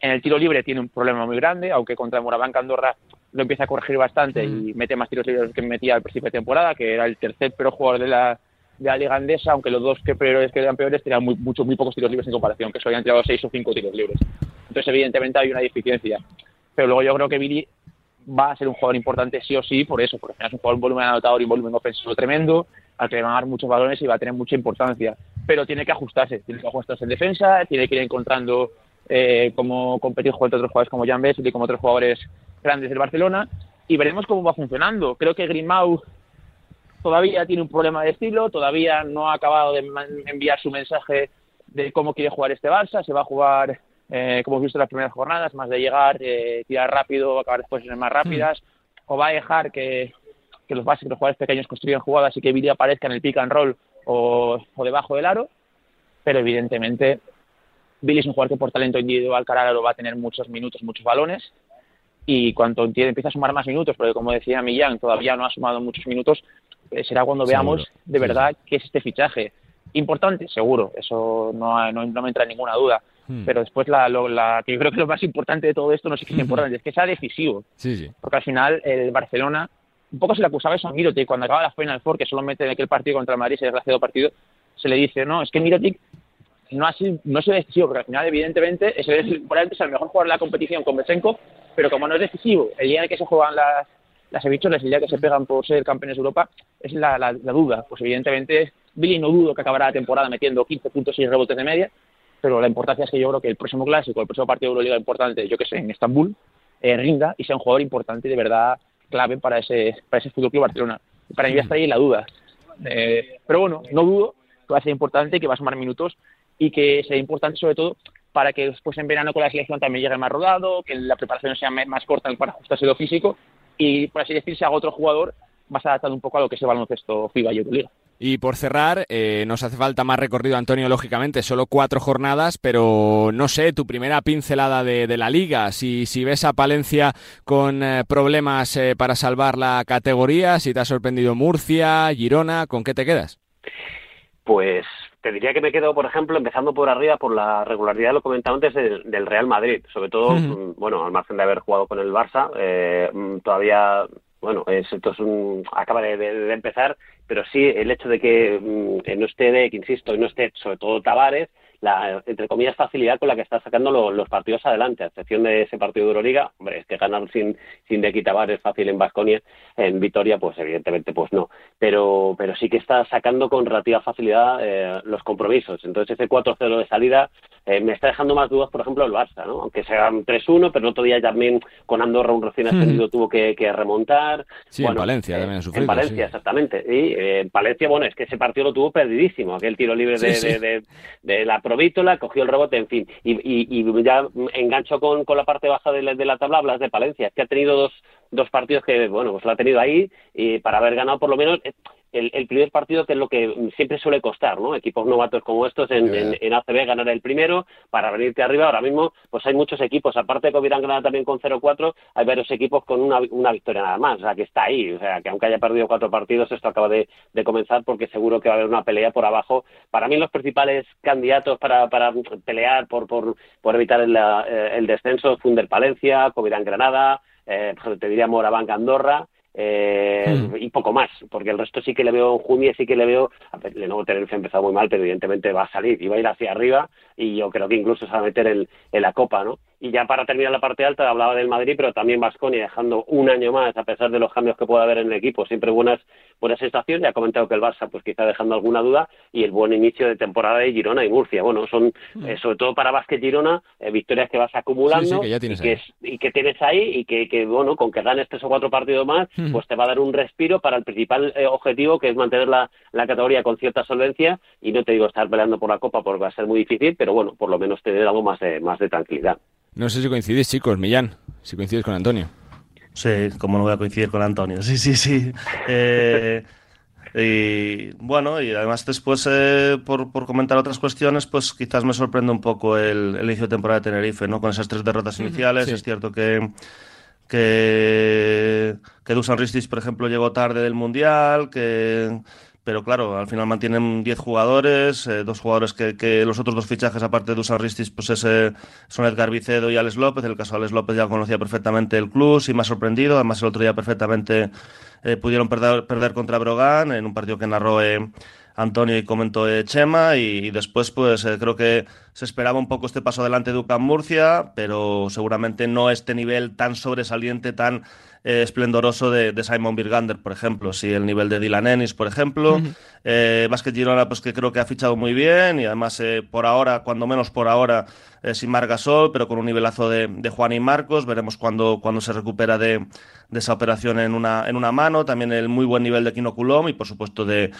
En el tiro libre tiene un problema muy grande, aunque contra Morabanca Andorra lo empieza a corregir bastante y mete más tiros libres que metía al principio de temporada, que era el tercer peor jugador de la, de la liga andesa, aunque los dos que peores que eran peores tenían muy, mucho, muy pocos tiros libres en comparación, que solo habían tirado seis o cinco tiros libres. Entonces, evidentemente, hay una deficiencia. Pero luego yo creo que Billy va a ser un jugador importante sí o sí por eso, porque es un jugador un volumen anotador y un volumen ofensivo tremendo, al que van a dar muchos balones y va a tener mucha importancia. Pero tiene que ajustarse, tiene que ajustarse en defensa, tiene que ir encontrando eh, cómo competir contra otros jugadores como Jan Bessel y como otros jugadores grandes del Barcelona y veremos cómo va funcionando. Creo que Grimau todavía tiene un problema de estilo, todavía no ha acabado de enviar su mensaje de cómo quiere jugar este Barça, se va a jugar eh, como hemos visto en las primeras jornadas, más de llegar, eh, tirar rápido, acabar después en más rápidas, o va a dejar que, los básicos, los jugadores pequeños construyan jugadas y que Billy aparezca en el pick and roll o, debajo del aro, pero evidentemente Billy es un jugador que por talento individual cara va a tener muchos minutos, muchos balones, y cuando empieza a sumar más minutos, porque como decía Millán, todavía no ha sumado muchos minutos, será cuando veamos de verdad qué es este fichaje. Importante, seguro, eso no, no, no me entra en ninguna duda Hmm. Pero después, la, la, que yo creo que lo más importante de todo esto, no sé qué es importante, es que sea decisivo. Sí, sí. Porque al final, el Barcelona, un poco se le acusaba eso a Mirotic, cuando acaba la Final Four, que solo mete en aquel partido contra el Madrid, ese desgraciado partido, se le dice, no, es que Mirotic no ha sido, no ha sido decisivo, porque al final, evidentemente, es el, probablemente es el mejor jugador de la competición con Besenko, pero como no es decisivo, el día en el que se juegan las, las el día que se pegan por ser campeones de Europa, es la, la, la duda. Pues evidentemente, Billy no dudo que acabará la temporada metiendo 15 puntos y rebotes de media, pero la importancia es que yo creo que el próximo clásico, el próximo partido de Euroliga importante, yo que sé, en Estambul, eh, rinda y sea un jugador importante y de verdad clave para ese, para ese Fútbol Club Barcelona. Para mí está ahí la duda. Eh, pero bueno, no dudo que va a ser importante, que va a sumar minutos y que sea importante sobre todo para que después en verano con la selección también llegue más rodado, que la preparación sea más corta para ajustarse lo físico y, por así decirse, haga otro jugador más adaptado un poco a lo que es el baloncesto FIBA y Euroliga. Y por cerrar, eh, nos hace falta más recorrido, Antonio, lógicamente, solo cuatro jornadas, pero no sé, tu primera pincelada de, la liga, si, si ves a Palencia con eh, problemas eh, para salvar la categoría, si te ha sorprendido Murcia, Girona, ¿con qué te quedas? Pues te diría que me quedo, por ejemplo, empezando por arriba, por la regularidad, lo comentaba antes, del, Real Madrid. Sobre todo, mm, bueno, al margen de haber jugado con el Barça, eh, mm, todavía bueno, esto es un, acaba de, empezar, pero sí el hecho de que mm, no esté de, que insisto, no esté sobre todo Tavares, la, entre comillas, facilidad con la que está sacando los partidos adelante, a excepción de ese partido de Euroliga, hombre, es que ganar sin, sin de Quitabar es fácil en Basconia, en Vitoria, pues evidentemente pues no, pero, pero sí que está sacando con relativa facilidad eh, los compromisos, entonces ese 4-0 de salida eh, me está dejando más dudas, por ejemplo, el Barça, ¿no? aunque sean 3-1, pero el otro día también con Andorra un recién ascendido tuvo que, remontar. Sí, en Valencia también En Valencia, exactamente. Y eh, en Valencia, bueno, es que ese partido lo tuvo perdidísimo, aquel tiro libre de, de, de la Provítola, cogió el rebote, en fin, y, y, ya engancho con, con, la parte baja de la, de la tabla, hablas de Palencia, que ha tenido dos, dos partidos que, bueno, pues lo ha tenido ahí, y para haber ganado por lo menos el, primer partido que es lo que siempre suele costar, ¿no? Equipos novatos como estos en, en, ACB ganar el primero para venirte arriba. Ahora mismo, pues hay muchos equipos, aparte de que hubieran ganado también con 0-4, hay varios equipos con una, una, victoria nada más, o sea, que está ahí, o sea, que aunque haya perdido cuatro partidos, esto acaba de, comenzar porque seguro que va a haber una pelea por abajo. Para mí los principales candidatos para, para pelear por, por, por evitar el, eh, el descenso, Funder Palencia, Covirán Granada, eh, te diría Moraván Andorra, eh, hmm. y poco más, porque el resto sí que le veo en Jumie, sí que le veo, Lenovo Tenerife ha empezado muy mal, pero evidentemente va a salir y va a ir hacia arriba y yo creo que incluso se va a meter en, en la Copa, ¿no? Y ya para terminar la parte alta, hablaba del Madrid, pero también Vasconi dejando un año más, a pesar de los cambios que pueda haber en el equipo. Siempre buenas, buenas sensaciones. Ya ha comentado que el Barça, pues quizá dejando alguna duda. Y el buen inicio de temporada de Girona y Murcia. Bueno, son, mm. eh, sobre todo para Vázquez Girona, eh, victorias que vas acumulando que y, que y, que tienes ahí y que, que, bueno, con que ganes tres o cuatro partidos más, mm. pues te va a dar un respiro para el principal eh, objetivo, que es mantener la, la categoría con cierta solvencia. Y no te digo estar peleando por la Copa porque va a ser muy difícil, pero bueno, por lo menos tener algo más de, más de tranquilidad. No sé si coincidís, chicos, Millán, si coincides con Antonio. Sí, como no voy a coincidir con Antonio. Sí, sí, sí. Eh, y bueno, y además después, eh, por, comentar otras cuestiones, pues quizás me sorprende un poco el, inicio de temporada de Tenerife, ¿no? Con esas tres derrotas iniciales. Es cierto que, que, que Dusan Ristis, por ejemplo, llegó tarde del Mundial, que pero claro, al final mantienen 10 jugadores, eh, dos jugadores que, los otros dos fichajes, aparte de Dusan Ristis, pues ese, son Edgar Vicedo y Alex López. En el caso de Alex López ya conocía perfectamente el club, y me ha sorprendido. Además, el otro día perfectamente eh, pudieron perder, perder contra Brogan en un partido que narró eh, Antonio y comentó Chema. Y, después, pues creo que se esperaba un poco este paso adelante de Ucam Murcia, pero seguramente no este nivel tan sobresaliente, tan eh, esplendoroso de, Simon Birgander, por ejemplo, sí, el nivel de Dylan Ennis, por ejemplo. Uh Girona, pues que creo que ha fichado muy bien y además eh, por ahora, cuando menos por ahora, sin Margasol, pero con un nivelazo de, Juan y Marcos. Veremos cuando, cuando se recupera de, esa operación en una, en una mano. También el muy buen nivel de Kino y, por supuesto, de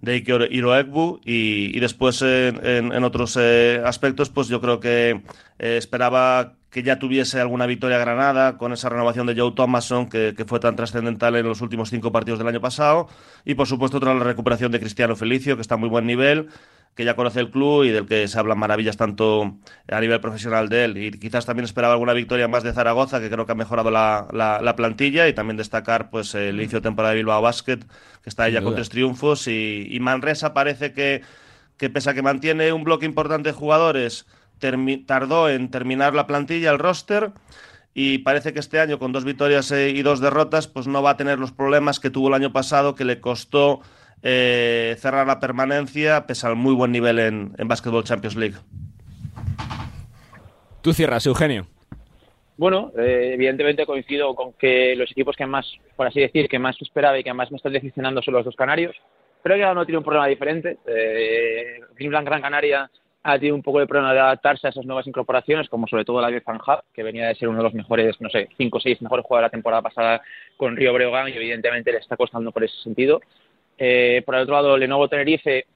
de Ike Iroegbu y, y, después en, otros aspectos pues yo creo que esperaba que ya tuviese alguna victoria Granada con esa renovación de Joe Thomason que, fue tan trascendental en los últimos cinco partidos del año pasado y por supuesto tras la recuperación de Cristiano Felicio que está a muy buen nivel que ya conoce el club y del que se hablan maravillas tanto a nivel profesional de él. Y quizás también esperaba alguna victoria más de Zaragoza que creo que ha mejorado la, plantilla y también destacar pues el inicio de temporada de Bilbao Basket que está ya con tres triunfos y, Manresa parece que, que pese a que mantiene un bloque importante de jugadores tardó en terminar la plantilla, el roster, y parece que este año con dos victorias eh, y dos derrotas, pues no va a tener los problemas que tuvo el año pasado, que le costó eh, cerrar la permanencia, pese al muy buen nivel en, en Basketball Champions League. Tú cierras, Eugenio. Bueno, eh, evidentemente coincido con que los equipos que más, por así decir, que más esperaba y que más me están decepcionando son los dos canarios. Creo que cada uno tiene un problema diferente. Eh, Gran Canaria ha tenido un poco de problema de adaptarse a esas nuevas incorporaciones, como sobre todo la de Zanjab, que venía de ser uno de los mejores, no sé, cinco o seis mejores jugadores de la temporada pasada con Río Breogán y evidentemente le está costando por ese sentido. Eh, por el otro lado, Lenovo Tenerife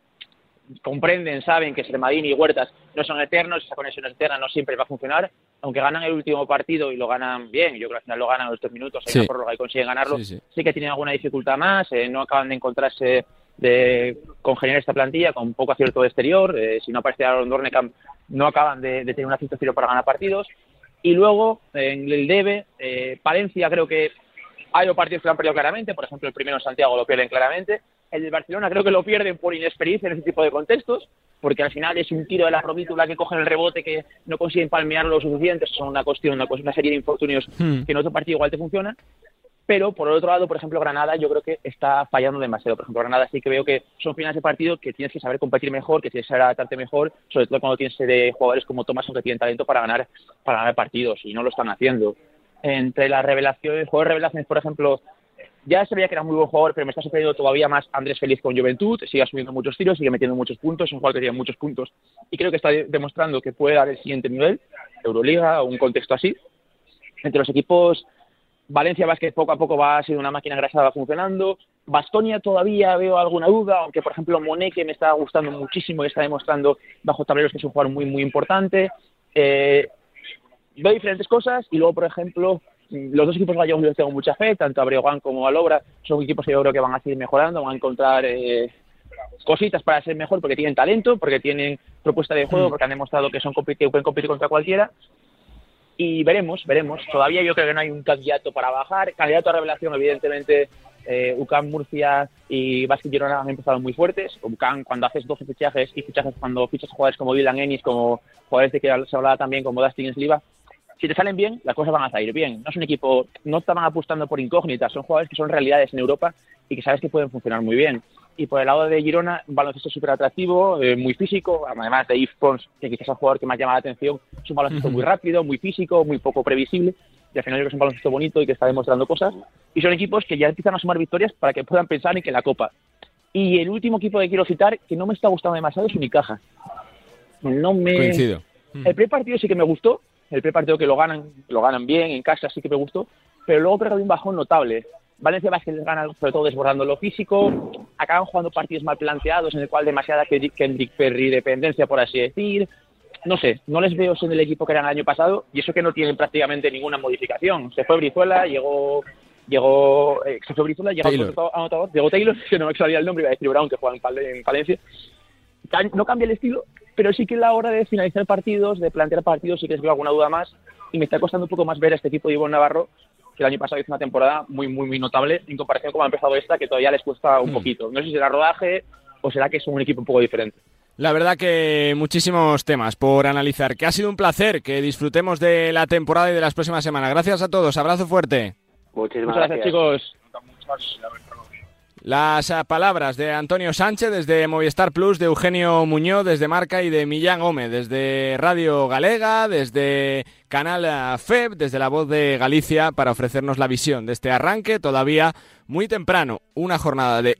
comprenden, saben que Sermadini y Huertas no son eternos, esa conexión es eterna, no siempre va a funcionar, aunque ganan el último partido y lo ganan bien, yo creo que al final lo ganan a los tres minutos, hay una y consiguen ganarlo, sí, que tienen alguna dificultad más, eh, no acaban de encontrarse de congeniar esta plantilla con poco acierto de exterior. Eh, si no aparece Aaron Dornecamp, no acaban de, tener un acierto exterior para ganar partidos. Y luego, en el debe, eh, Palencia creo que hay partidos que lo han perdido claramente. Por ejemplo, el primero en Santiago lo pierden claramente. El del Barcelona creo que lo pierden por inexperiencia en ese tipo de contextos, porque al final es un tiro de la provítola que cogen el rebote que no consiguen palmear lo suficiente, eso es una cuestión, una, una serie de infortunios Hmm. que en otro partido igual te funcionan. Pero por el otro lado, por ejemplo, Granada yo creo que está fallando demasiado. Por ejemplo, Granada sí que veo que son finales de partido que tienes que saber competir mejor, que tienes que saber adaptarte mejor, sobre todo cuando tienes de jugadores como Thomason que tienen talento para ganar, para ganar partidos y no lo están haciendo. Entre las revelaciones, de revelaciones, por ejemplo, ya se veía que era muy buen jugador, pero me está sorprendiendo todavía más Andrés Feliz con Juventud, sigue asumiendo muchos tiros, sigue metiendo muchos puntos, es un jugador que tiene muchos puntos y creo que está de- demostrando que puede dar el siguiente nivel, Euroliga o un contexto así. Entre los equipos, Valencia Vázquez poco a poco va siendo una máquina grasada, va funcionando. Bastonia todavía veo alguna duda, aunque por ejemplo Monet, que me está gustando muchísimo y está demostrando bajo tableros que es un jugador muy, muy importante. Eh, veo diferentes cosas y luego, por ejemplo, los dos equipos gallegos les tengo mucha fe, tanto a Breogán como a Lobra, son equipos que yo creo que van a seguir mejorando, van a encontrar eh, cositas para ser mejor porque tienen talento, porque tienen propuesta de juego, porque han demostrado que son que pueden competir contra cualquiera. Y veremos, veremos. Todavía yo creo que no hay un candidato para bajar. Candidato a revelación, evidentemente, eh, UCAM, Murcia y Basket Girona han empezado muy fuertes. UCAM, cuando haces 12 fichajes y fichajes cuando fichas jugadores como Dylan Ennis, como jugadores de que se hablaba también como Dustin Sliva, si te salen bien, las cosas van a salir bien. No es un equipo, no estaban apostando por incógnitas, son jugadores que son realidades en Europa y que sabes que pueden funcionar muy bien. Y por el lado de Girona, un baloncesto súper atractivo, eh, muy físico, además de Yves Pons, que quizás es el jugador que más llama la atención, es un baloncesto muy rápido, muy físico, muy poco previsible, y al final yo creo que es un baloncesto bonito y que está demostrando cosas. Y son equipos que ya empiezan a sumar victorias para que puedan pensar en que la Copa. Y el último equipo que quiero citar, que no me está gustando demasiado, es Unicaja. No me... Coincido. El primer partido sí que me gustó, el primer partido que lo ganan, lo ganan bien, en casa sí que me gustó, pero luego creo que había un bajón notable. Valencia Vázquez les gana sobre todo desbordando lo físico, acaban jugando partidos mal planteados en el cual demasiada Kendrick Perry dependencia, por así decir. No sé, no les veo en el equipo que eran el año pasado y eso que no tienen prácticamente ninguna modificación. Se fue Brizuela, llegó llegó eh, se fue Brizuela, llegó Taylor. otro anotador, llegó Taylor, que no me salía el nombre, iba a decir Brown, que juega en, Pal- en Palencia. No cambia el estilo, pero sí que a la hora de finalizar partidos, de plantear partidos, sí que les veo alguna duda más y me está costando un poco más ver a este equipo de Ivonne Navarro que el año pasado hizo una temporada muy, muy, muy notable en comparación con cómo ha empezado esta, que todavía les cuesta un Hmm. poquito. No sé si será rodaje o será que es un equipo un poco diferente. La verdad que muchísimos temas por analizar. Que ha sido un placer que disfrutemos de la temporada y de las próximas semanas. Gracias a todos. Abrazo fuerte. Muchísimas Muchas gracias, chicos. Las ah, palabras de Antonio Sánchez desde Movistar Plus, de Eugenio Muñoz desde Marca y de Millán Gómez desde Radio Galega, desde Canal ah, FEB, desde La Voz de Galicia para ofrecernos la visión de este arranque todavía muy temprano. Una jornada de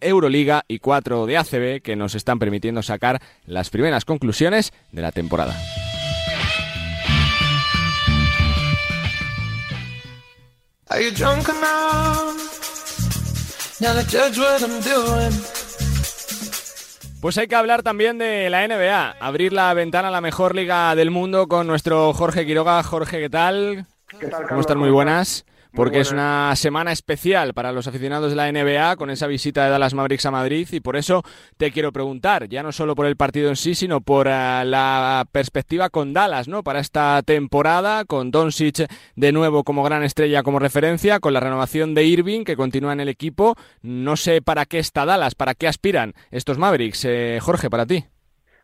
Euroliga y cuatro de ACB que nos están permitiendo sacar las primeras conclusiones de la temporada. Pues hay que hablar también de la NBA, abrir la ventana a la mejor liga del mundo con nuestro Jorge Quiroga. Jorge, ¿qué tal? ¿Cómo están? Muy buenas. Porque es una semana especial para los aficionados de la NBA con esa visita de Dallas Mavericks a Madrid y por eso te quiero preguntar, ya no solo por el partido en sí, sino por eh, la perspectiva con Dallas, ¿no? Para esta temporada, con Doncic de nuevo como gran estrella, como referencia, con la renovación de Irving que continúa en el equipo. No sé para qué está Dallas, para qué aspiran estos Mavericks. Eh, Jorge, para ti.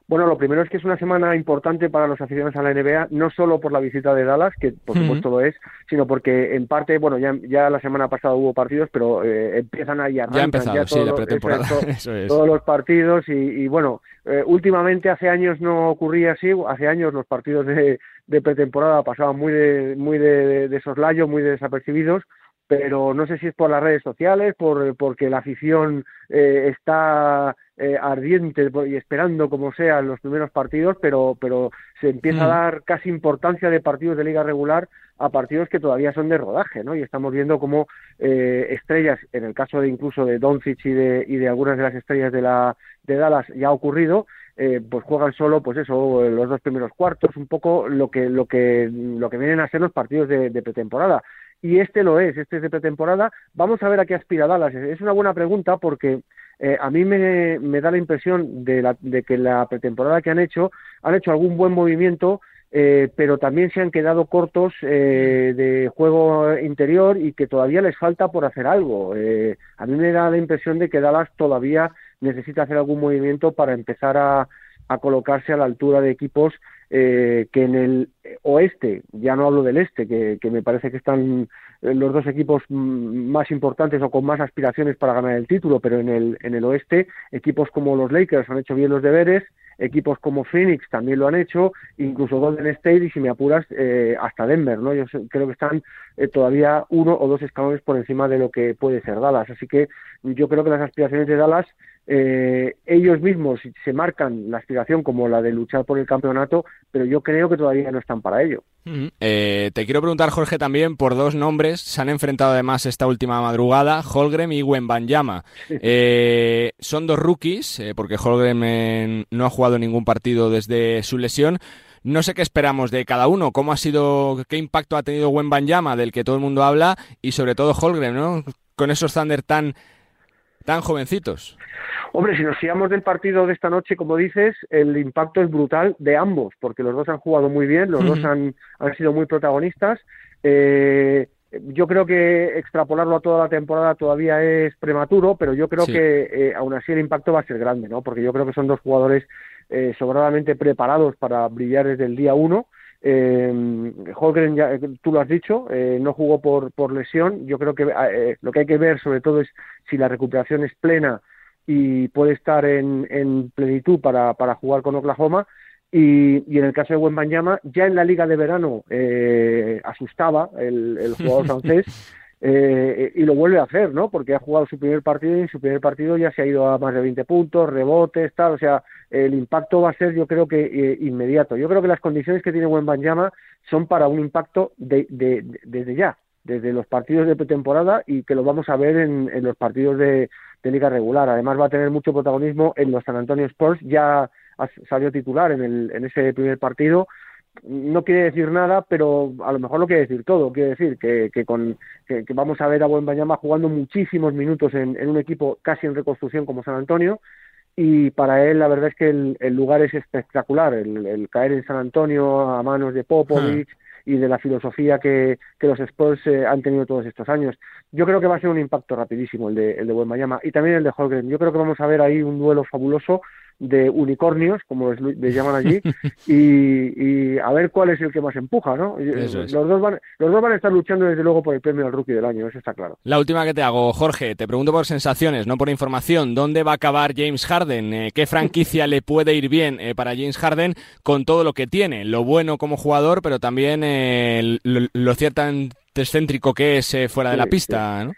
Bueno, lo primero es que es una semana importante para los aficionados a la NBA, no solo por la visita de Dallas, que por supuesto lo es, sino porque en parte, bueno, ya, ya la semana pasada hubo partidos, pero eh, empiezan ahí Ya arrancan empezado, ya sí, la pretemporada. eso es, to- Eso es. todos los partidos y, y, bueno, eh, últimamente hace años no ocurría así, hace años los partidos de, de pretemporada pasaban muy de, muy de, de soslayo, muy desapercibidos, pero no sé si es por las redes sociales, por porque la afición eh, está eh, ardiente y esperando como sean los primeros partidos, pero pero se empieza a Mm. dar casi importancia de partidos de liga regular a partidos que todavía son de rodaje, ¿no? Y estamos viendo cómo eh, estrellas, en el caso de incluso de Doncic y de y de algunas de las estrellas de la de Dallas ya ha ocurrido, eh, pues juegan solo, pues eso, los dos primeros cuartos, un poco lo que lo que lo que vienen a ser los partidos de, de pretemporada. Y este lo es, este es de pretemporada. Vamos a ver a qué aspira Dallas. Es una buena pregunta porque eh, a mí me, me da la impresión de, la- de que la pretemporada que han hecho, han hecho algún buen movimiento eh, pero también se han quedado cortos eh, de juego interior y que todavía les falta por hacer algo. Eh, a mí me da la impresión de que Dallas todavía necesita hacer algún movimiento para empezar a, a colocarse a la altura de equipos eh, que en el oeste, ya no hablo del este, que, que, me parece que están los dos equipos más importantes o con más aspiraciones para ganar el título, pero en el, en el oeste, equipos como los Lakers han hecho bien los deberes, equipos como Phoenix también lo han hecho, incluso Golden State y si me apuras eh, hasta Denver, ¿no? Yo creo que están eh, todavía uno o dos escalones por encima de lo que puede ser Dallas, así que yo creo que las aspiraciones de Dallas eh, ellos mismos se marcan la aspiración como la de luchar por el campeonato, pero yo creo que todavía no están para ello. Eh, te quiero preguntar, Jorge, también por dos nombres. Se han enfrentado además esta última madrugada, Holgren y Wembanyama. Eh, son dos rookies, eh, porque Holgren no ha jugado ningún partido desde su lesión. No sé qué esperamos de cada uno, cómo ha sido, qué impacto ha tenido Wembanyama, del que todo el mundo habla, y sobre todo Holgren, ¿no? Con esos Thunder tan, tan jovencitos. Hombre, si nos fiamos del partido de esta noche, como dices, el impacto es brutal de ambos, porque los dos han jugado muy bien, los dos han, han sido muy protagonistas. Eh, yo creo que extrapolarlo a toda la temporada todavía es prematuro, pero yo creo sí. que eh, aún así el impacto va a ser grande, ¿no? Porque yo creo que son dos jugadores eh, sobradamente preparados para brillar desde el día uno. Eh, Holgren, ya, tú lo has dicho, eh, no jugó por, por lesión. Yo creo que eh, lo que hay que ver sobre todo es si la recuperación es plena y puede estar en, en plenitud para, para, jugar con Oklahoma. Y, y, en el caso de Wembanyama, ya en la liga de verano eh, asustaba el, el jugador francés eh, y lo vuelve a hacer, ¿no? Porque ha jugado su primer partido y en su primer partido ya se ha ido a más de 20 puntos, rebotes, tal. O sea, el impacto va a ser, yo creo que eh, inmediato. Yo creo que las condiciones que tiene Wembanyama son para un impacto de, de, de, desde ya, desde los partidos de pretemporada y que lo vamos a ver en, los partidos de, liga regular. Además va a tener mucho protagonismo en los San Antonio Spurs, ya salió titular en, el, en ese primer partido. No quiere decir nada, pero a lo mejor lo quiere decir todo. Quiere decir que, que, con, que, que vamos a ver a Buen Bañama jugando muchísimos minutos en, en, un equipo casi en reconstrucción como San Antonio. Y para él la verdad es que el, el lugar es espectacular. El, el, caer en San Antonio a manos de Popovich, hmm y de la filosofía que, que los Spurs eh, han tenido todos estos años. Yo creo que va a ser un impacto rapidísimo el de, el de Buenmayama y también el de Holgren. Yo creo que vamos a ver ahí un duelo fabuloso de unicornios, como les, les llaman allí, y, y, a ver cuál es el que más empuja, ¿no? Eso es. Los, dos van, los dos van a estar luchando desde luego por el premio al rookie del año, eso está claro. La última que te hago, Jorge, te pregunto por sensaciones, no por información. ¿Dónde va a acabar James Harden? Eh, ¿Qué franquicia le puede ir bien eh, para James Harden con todo lo que tiene? Lo bueno como jugador, pero también eh, lo, lo ciertamente excéntrico que es eh, fuera de la pista, sí. ¿no?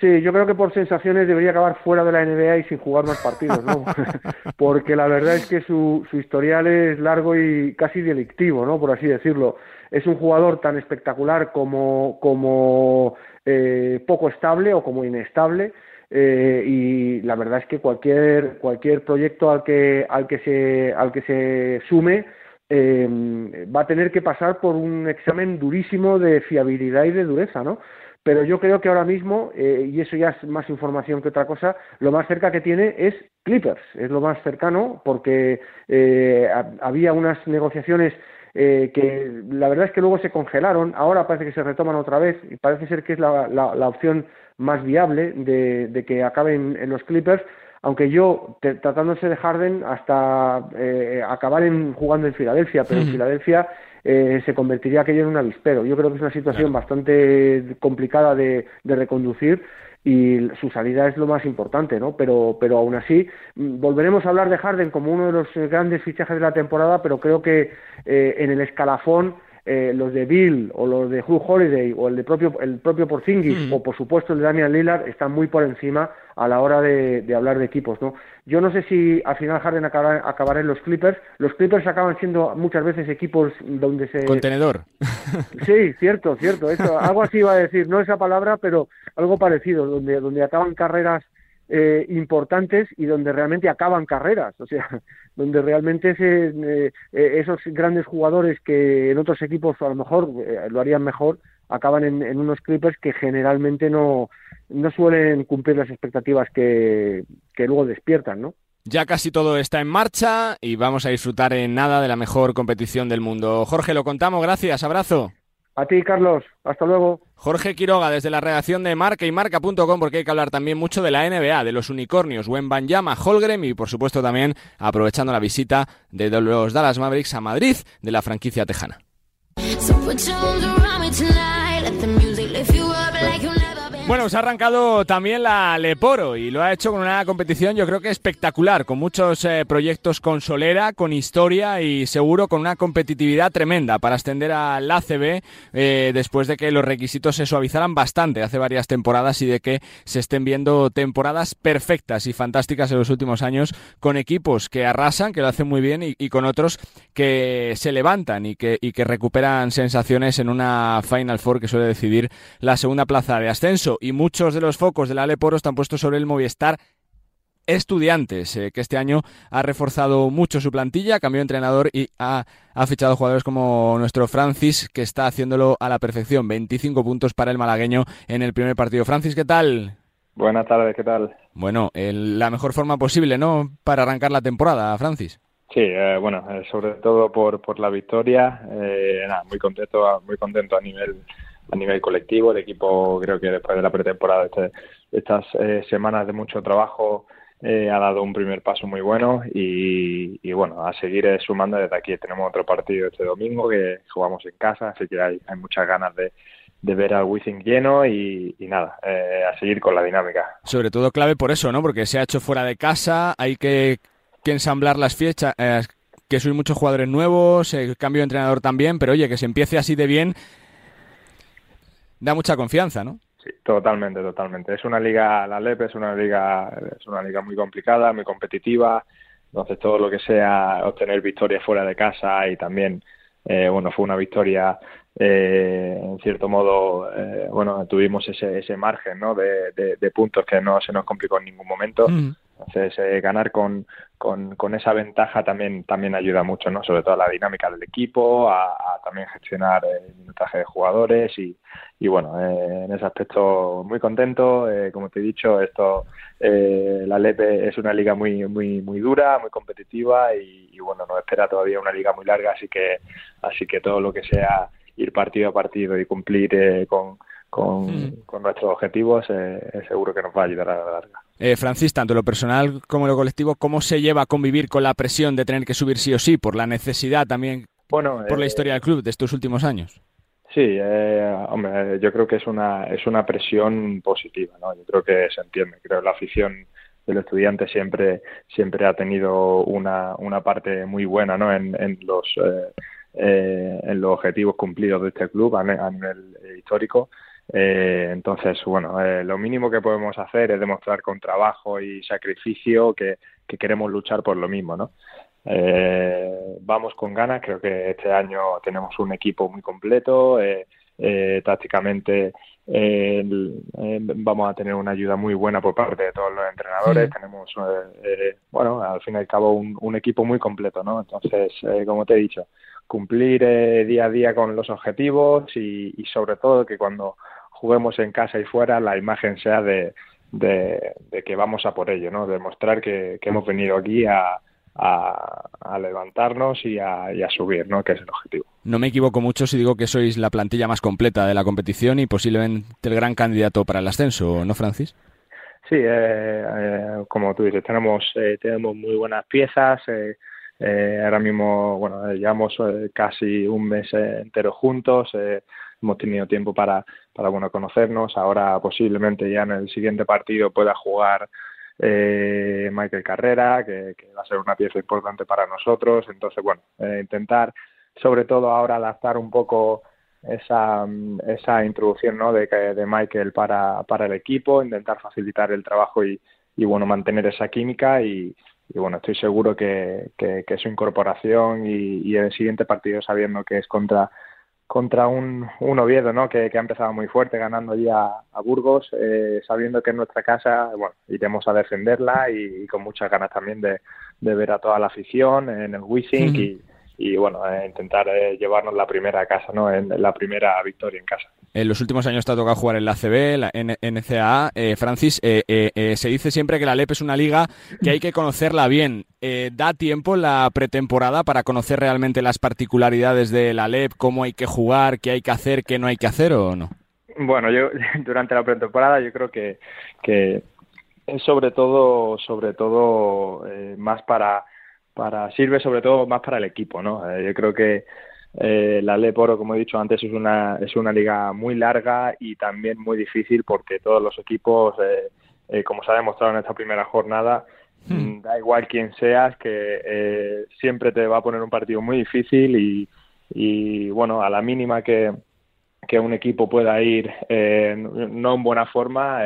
Sí, yo creo que por sensaciones debería acabar fuera de la NBA y sin jugar más partidos, ¿no? Porque la verdad es que su, su historial es largo y casi delictivo, ¿no? Por así decirlo. Es un jugador tan espectacular como, como eh, poco estable o como inestable. Eh, y la verdad es que cualquier cualquier proyecto al que al que se al que se sume eh, va a tener que pasar por un examen durísimo de fiabilidad y de dureza, ¿no? Pero yo creo que ahora mismo, eh, y eso ya es más información que otra cosa, lo más cerca que tiene es Clippers, es lo más cercano, porque eh, había unas negociaciones eh, que la verdad es que luego se congelaron, ahora parece que se retoman otra vez, y parece ser que es la, la, la opción más viable de, de que acaben en los Clippers, aunque yo, te, tratándose de Harden, hasta eh, acabar en, jugando en Filadelfia, pero en Filadelfia eh, se convertiría aquello en un avispero. Yo creo que es una situación claro. bastante complicada de, de, reconducir y su salida es lo más importante, ¿no? Pero, pero aún así, volveremos a hablar de Harden como uno de los grandes fichajes de la temporada, pero creo que eh, en el escalafón eh, los de Bill o los de Hugh Holiday o el de propio el propio Porzingis mm. o por supuesto el de Damian Lillard están muy por encima a la hora de, de, hablar de equipos no yo no sé si al final Harden acabará, acabará en los Clippers. Los Clippers acaban siendo muchas veces equipos donde se contenedor. Sí cierto cierto. Eso algo así iba a decir. No esa palabra pero algo parecido donde donde acaban carreras eh, importantes y donde realmente acaban carreras, o sea, donde realmente se, eh, esos grandes jugadores que en otros equipos a lo mejor eh, lo harían mejor, acaban en, en, unos Clippers que generalmente no, no suelen cumplir las expectativas que, que luego despiertan, ¿no? Ya casi todo está en marcha y vamos a disfrutar en nada de la mejor competición del mundo. Jorge, lo contamos, gracias, abrazo. A ti, Carlos, hasta luego. Jorge Quiroga, desde la redacción de Marca y Marca.com, porque hay que hablar también mucho de la NBA, de los unicornios, Wembanyama, Holgren y, por supuesto, también aprovechando la visita de los Dallas Mavericks a Madrid de la franquicia tejana. Bueno, se ha arrancado también la Leporo y lo ha hecho con una competición yo creo que espectacular, con muchos eh, proyectos con solera, con historia y seguro con una competitividad tremenda para ascender al ACB eh, después de que los requisitos se suavizaran bastante hace varias temporadas y de que se estén viendo temporadas perfectas y fantásticas en los últimos años con equipos que arrasan, que lo hacen muy bien y, con otros que se levantan y que, y que recuperan sensaciones en una Final Four que suele decidir la segunda plaza de ascenso y muchos de los focos del Aleporo están puestos sobre el Movistar Estudiantes, eh, que este año ha reforzado mucho su plantilla, cambió de entrenador y ha, fichado jugadores como nuestro Francis, que está haciéndolo a la perfección. 25 puntos para el malagueño en el primer partido. Francis, ¿qué tal? Buenas tardes, ¿qué tal? Bueno, la mejor forma posible, ¿no? Para arrancar la temporada, Francis. Sí, eh, bueno, eh, sobre todo por, por la victoria. nada, muy contento, muy contento a nivel a nivel colectivo. El equipo creo que después de la pretemporada, este, estas eh, semanas de mucho trabajo, eh, ha dado un primer paso muy bueno y, bueno, a seguir eh, sumando desde aquí. Tenemos otro partido este domingo que jugamos en casa, así que hay, hay muchas ganas de, ver al Wizzing lleno y, nada, a seguir con la dinámica. Sobre todo clave por eso, ¿no? Porque se ha hecho fuera de casa, hay que, que ensamblar las fiechas, que soy muchos jugadores nuevos, el cambio de entrenador también, pero oye, que se empiece así de bien da mucha confianza, ¿no? Sí, totalmente, totalmente. Es una liga, la LEP es una liga, es una liga muy complicada, muy competitiva. Entonces todo lo que sea obtener victorias fuera de casa y también, eh, bueno, fue una victoria eh, en cierto modo, eh, bueno, tuvimos ese, ese margen ¿no? de, de, puntos que no se nos complicó en ningún momento. Mm. Entonces, eh, ganar con, con, con, esa ventaja también, también ayuda mucho, ¿no? Sobre todo a la dinámica del equipo, a, también gestionar el minutaje de jugadores y, y bueno, eh, en ese aspecto muy contento. Eh, como te he dicho, esto, la LEPE es una liga muy, muy, muy dura, muy competitiva y, y, bueno, nos espera todavía una liga muy larga, así que, así que todo lo que sea ir partido a partido y cumplir con, con, mm. con, nuestros objetivos, seguro que nos va a ayudar a la larga. Eh, Francis, tanto lo personal como lo colectivo, ¿cómo se lleva a convivir con la presión de tener que subir sí o sí, por la necesidad también, bueno, por la eh, historia del club de estos últimos años? Sí, eh, hombre, yo creo que es una, es una presión positiva, ¿no? Yo creo que se entiende, creo que la afición del estudiante siempre, siempre ha tenido una, una parte muy buena, ¿no? En, en los, eh, en los objetivos cumplidos de este club a nivel histórico eh, entonces, bueno, eh, lo mínimo que podemos hacer es demostrar con trabajo y sacrificio que, queremos luchar por lo mismo, ¿no? Eh, vamos con ganas, creo que este año tenemos un equipo muy completo, tácticamente vamos a tener una ayuda muy buena por parte de todos los entrenadores, tenemos, bueno, al fin y al cabo un, equipo muy completo, ¿no? Entonces, como te he dicho, cumplir día a día con los objetivos y sobre todo que cuando juguemos en casa y fuera, la imagen sea de, de, que vamos a por ello, ¿no? Demostrar que, que hemos venido aquí a, a, levantarnos y a, y a, subir, ¿no? Que es el objetivo. No me equivoco mucho si digo que sois la plantilla más completa de la competición y posiblemente el gran candidato para el ascenso, ¿no, Francis? Sí, eh, eh, como tú dices, tenemos, eh, tenemos muy buenas piezas. ahora mismo, bueno, llevamos casi un mes entero juntos hemos tenido tiempo para, para bueno, conocernos. Ahora posiblemente ya en el siguiente partido pueda jugar eh, Michael Carrera, que, va a ser una pieza importante para nosotros. Entonces, bueno, eh, intentar sobre todo ahora adaptar un poco esa, esa introducción ¿no? de, de Michael para, para el equipo, intentar facilitar el trabajo y, y bueno, mantener esa química y, y bueno, estoy seguro que, que, que su incorporación y, y, el siguiente partido sabiendo que es contra contra un, un Oviedo, ¿no? Que, ha empezado muy fuerte, ganando ya a, Burgos, eh, sabiendo que en nuestra casa, bueno, iremos a defenderla y, con muchas ganas también de, de, ver a toda la afición en el Wishing y, y, bueno, eh, intentar eh, llevarnos la primera casa, ¿no? En, la primera victoria en casa. En los últimos años te ha tocado jugar en la CB, la NCAA. Eh, Francis, eh, eh, se dice siempre que la LEP es una liga que hay que conocerla bien. ¿Da tiempo la pretemporada para conocer realmente las particularidades de la LEP, cómo hay que jugar, qué hay que hacer, qué no hay que hacer o no? Bueno, yo durante la pretemporada yo creo que, que es sobre todo, sobre todo más para, para, sirve sobre todo más para el equipo, ¿no? yo creo que eh, la Leporo, como he dicho antes, es una, es una liga muy larga y también muy difícil porque todos los equipos, eh, eh, como se ha demostrado en esta primera jornada, hmm. mm, da igual quién seas, que siempre te va a poner un partido muy difícil y, y bueno, a la mínima que, que un equipo pueda ir no en buena forma,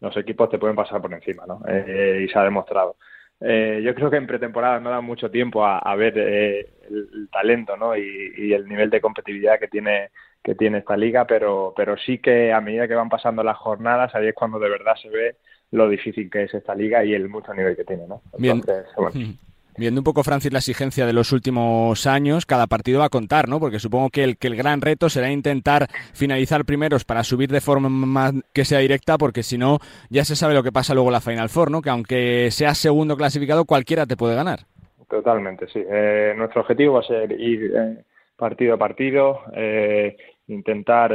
los equipos te pueden pasar por encima, ¿no? y se ha demostrado. Eh, yo creo que en pretemporada no da mucho tiempo a, ver eh, el, talento ¿no? Y, el nivel de competitividad que tiene que tiene esta liga, pero, pero sí que a medida que van pasando las jornadas, ahí es cuando de verdad se ve lo difícil que es esta liga y el mucho nivel que tiene. ¿no? Entonces, Bien. Viendo un poco, Francis, la exigencia de los últimos años, cada partido va a contar, ¿no? Porque supongo que el, que el gran reto será intentar finalizar primeros para subir de forma más que sea directa, porque si no, ya se sabe lo que pasa luego la Final Four, ¿no? Que aunque seas segundo clasificado, cualquiera te puede ganar. Totalmente, sí. Eh, nuestro objetivo va a ser ir eh, partido a partido, eh, intentar,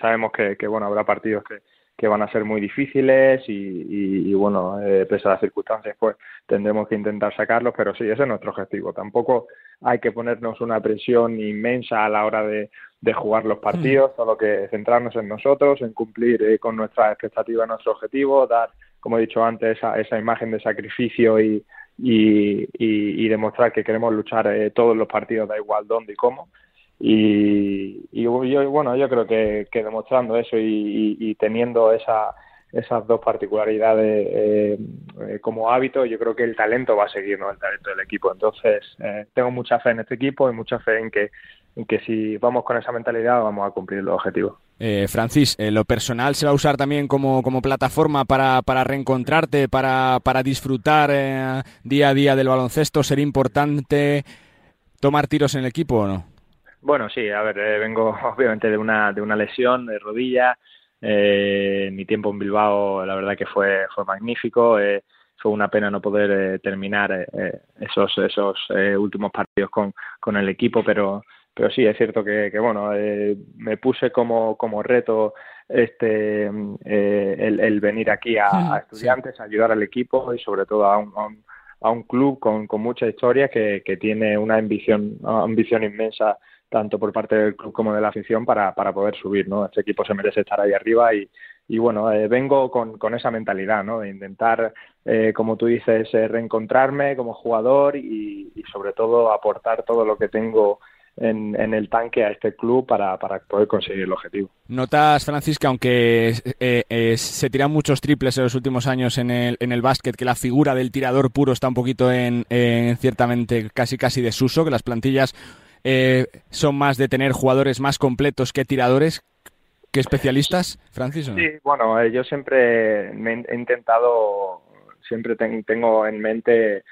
sabemos que, que, bueno, habrá partidos que que van a ser muy difíciles y, bueno, eh, pese a las circunstancias, pues tendremos que intentar sacarlos, pero sí, ese es nuestro objetivo. Tampoco hay que ponernos una presión inmensa a la hora de, jugar los partidos, mm. solo que centrarnos en nosotros, en cumplir eh, con nuestras expectativas, nuestro objetivo, dar, como he dicho antes, esa, esa imagen de sacrificio y, y, demostrar que queremos luchar eh, todos los partidos, da igual dónde y cómo. Y, y bueno, yo creo que, demostrando eso y, teniendo esa, esas dos particularidades eh, eh, como hábito, yo creo que el talento va a seguir, ¿no? El talento del equipo. Entonces, eh, tengo mucha fe en este equipo y mucha fe en que, en que si vamos con esa mentalidad vamos a cumplir los objetivos. Francis, ¿lo personal se va a usar también como, como plataforma para, para reencontrarte, para, para disfrutar día a día del baloncesto? ¿Sería importante tomar tiros en el equipo o no? Bueno, sí, a ver, eh, vengo obviamente de una, de una lesión de rodilla. Eh, mi tiempo en Bilbao, la verdad que fue, fue magnífico. Eh, fue una pena no poder eh, terminar esos, esos últimos partidos con, con el equipo, pero, pero sí, es cierto que, que bueno, me puse como, como reto este el, el, venir aquí a, estudiantes, a ayudar al equipo y sobre todo a un, a un, club con, con mucha historia que, que tiene una ambición, ambición inmensa tanto por parte del club como de la afición para, para poder subir, ¿no? Este equipo se merece estar ahí arriba y, y bueno, eh, vengo con, con, esa mentalidad, ¿no? De intentar, eh, como tú dices, eh, reencontrarme como jugador y, sobre todo aportar todo lo que tengo en, en, el tanque a este club para, para, poder conseguir el objetivo. Notas, Francis, que aunque se tiran muchos triples en los últimos años en el, en el básquet, que la figura del tirador puro está un poquito en, en ciertamente casi casi desuso, que las plantillas eh, son más de tener jugadores más completos que tiradores que especialistas, Francis? Sí, bueno, eh, yo siempre he intentado, siempre tengo en mente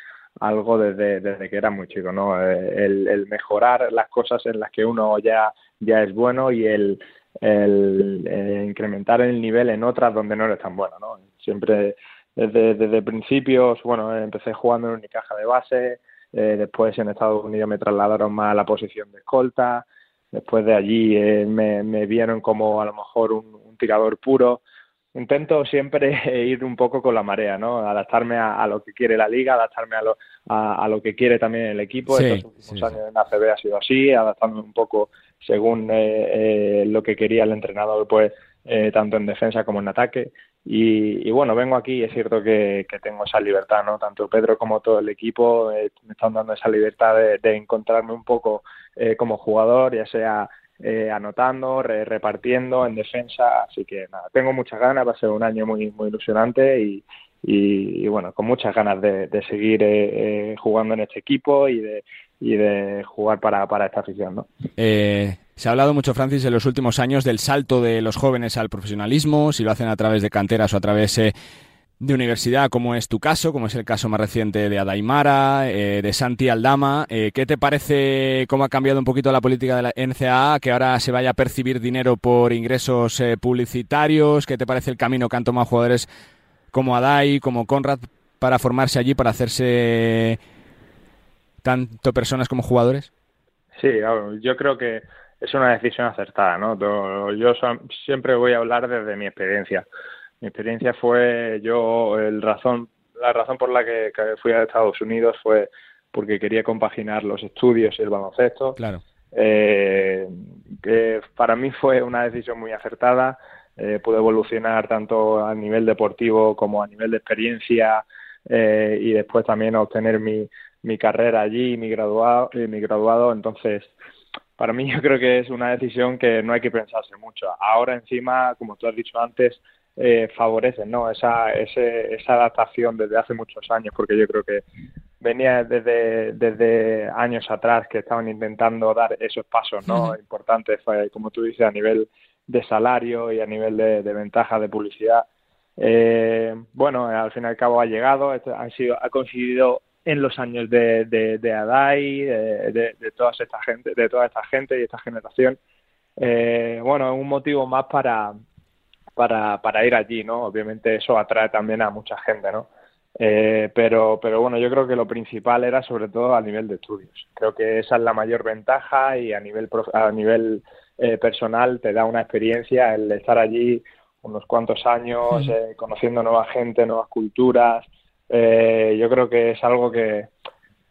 algo desde, desde que era muy chico, ¿no? Eh, el, mejorar las cosas en las que uno ya, ya es bueno y el, el incrementar el nivel en otras donde no eres tan bueno, ¿no? Siempre desde, desde principios, bueno, empecé jugando en Unicaja de base, eh, después en Estados Unidos me trasladaron más a la posición de escolta, después de allí eh, me, me, vieron como a lo mejor un, tirador puro. Intento siempre ir un poco con la marea, ¿no? Adaptarme a, lo que quiere la liga, adaptarme a lo, a, lo que quiere también el equipo. Estos últimos años en ACB ha sido así, adaptándome un poco según eh, lo que quería el entrenador, pues tanto en defensa como en ataque. Y, bueno, vengo aquí y es cierto que, tengo esa libertad, ¿no? Tanto Pedro como todo el equipo eh, me están dando esa libertad de, encontrarme un poco eh, como jugador, ya sea eh, anotando, repartiendo en defensa. Así que nada, tengo muchas ganas, va a ser un año muy, muy ilusionante y, y, bueno, con muchas ganas de, seguir jugando en este equipo y de, y de jugar para, para esta afición, ¿no? Se ha hablado mucho, Francis, en los últimos años del salto de los jóvenes al profesionalismo, si lo hacen a través de canteras o a través eh, de universidad, como es tu caso, como es el caso más reciente de Adaimara, eh, de Santi Aldama. Eh, ¿Qué te parece cómo ha cambiado un poquito la política de la NCAA, que ahora se vaya a percibir dinero por ingresos eh, publicitarios? ¿Qué te parece el camino que han tomado jugadores como Adai, como Conrad, para formarse allí, para hacerse tanto personas como jugadores? Sí, yo creo que es una decisión acertada, ¿no? Yo siempre voy a hablar desde mi experiencia. Mi experiencia fue, yo, el razón, la razón por la que, fui a Estados Unidos fue porque quería compaginar los estudios y el baloncesto. Claro. Eh, que para mí fue una decisión muy acertada. Eh, pude evolucionar tanto a nivel deportivo como a nivel de experiencia eh, y después también obtener mi, mi carrera allí, mi graduado, mi graduado. Entonces, para mí yo creo que es una decisión que no hay que pensarse mucho. Ahora encima, como tú has dicho antes, eh, favorecen ¿no? esa, esa adaptación desde hace muchos años, porque yo creo que venía desde, desde años atrás que estaban intentando dar esos pasos ¿no? importantes, como tú dices, a nivel de salario y a nivel de, ventaja de publicidad. Eh, bueno, al fin y al cabo ha llegado, ha, sido, ha conseguido en los años de, de, de Adai, de, de, toda esta gente, de toda esta gente y esta generación. Eh, bueno, es un motivo más para, para, para ir allí, ¿no? Obviamente eso atrae también a mucha gente, ¿no? Eh, pero, pero bueno, yo creo que lo principal era sobre todo a nivel de estudios. Creo que esa es la mayor ventaja y a nivel, a nivel eh, personal te da una experiencia el estar allí unos cuantos años, eh, conociendo nueva gente, nuevas culturas. yo creo que es algo que,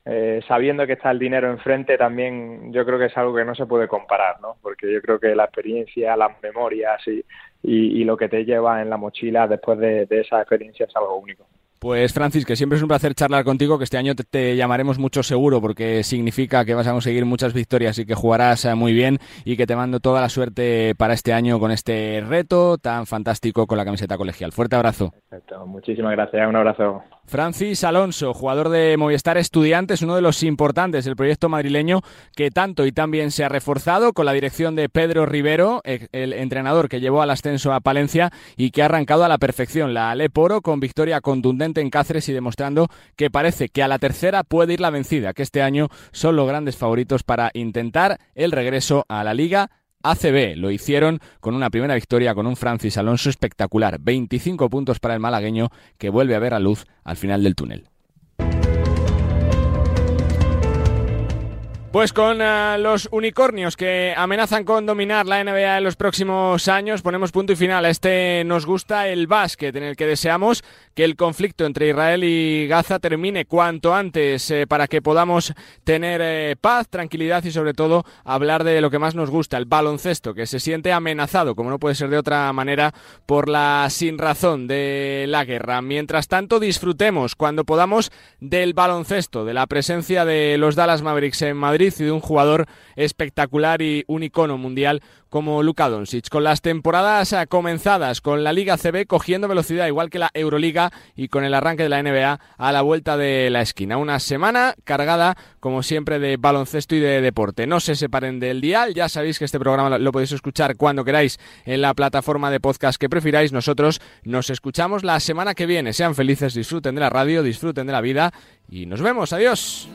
eh, sabiendo que está el dinero enfrente, también yo creo que es algo que no se puede comparar, ¿no? Porque yo creo que la experiencia, las memorias y, y, lo que te lleva en la mochila después de, de esa experiencia es algo único. Pues Francis, que siempre es un placer charlar contigo, que este año te, llamaremos mucho seguro porque significa que vas a conseguir muchas victorias y que jugarás eh, muy bien y que te mando toda la suerte para este año con este reto tan fantástico con la camiseta colegial. Fuerte abrazo. Perfecto. Muchísimas gracias, un abrazo. Francis Alonso, jugador de Movistar Estudiantes, uno de los importantes del proyecto madrileño que tanto y también se ha reforzado con la dirección de Pedro Rivero, el entrenador que llevó al ascenso a Palencia y que ha arrancado a la perfección. La Aleporo con victoria contundente en Cáceres y demostrando que parece que a la tercera puede ir la vencida, que este año son los grandes favoritos para intentar el regreso a la Liga ACB. Lo hicieron con una primera victoria con un Francis Alonso espectacular. 25 puntos para el malagueño que vuelve a ver a luz al final del túnel. Pues con eh, los unicornios que amenazan con dominar la NBA en los próximos años, ponemos punto y final a este Nos gusta el básquet, en el que deseamos que el conflicto entre Israel y Gaza termine cuanto antes eh, para que podamos tener eh, paz, tranquilidad y sobre todo hablar de lo que más nos gusta, el baloncesto, que se siente amenazado, como no puede ser de otra manera, por la sin razón de la guerra. Mientras tanto, disfrutemos cuando podamos del baloncesto, de la presencia de los Dallas Mavericks en Madrid y de un jugador espectacular y un icono mundial como Luka Doncic. Con las temporadas eh, comenzadas, con la Liga CB cogiendo velocidad igual que la Euroliga y con el arranque de la NBA a la vuelta de la esquina. Una semana cargada, como siempre, de baloncesto y de deporte. No se separen del dial, ya sabéis que este programa lo podéis escuchar cuando queráis en la plataforma de podcast que prefiráis. Nosotros nos escuchamos la semana que viene. Sean felices, disfruten de la radio, disfruten de la vida y nos vemos. Adiós.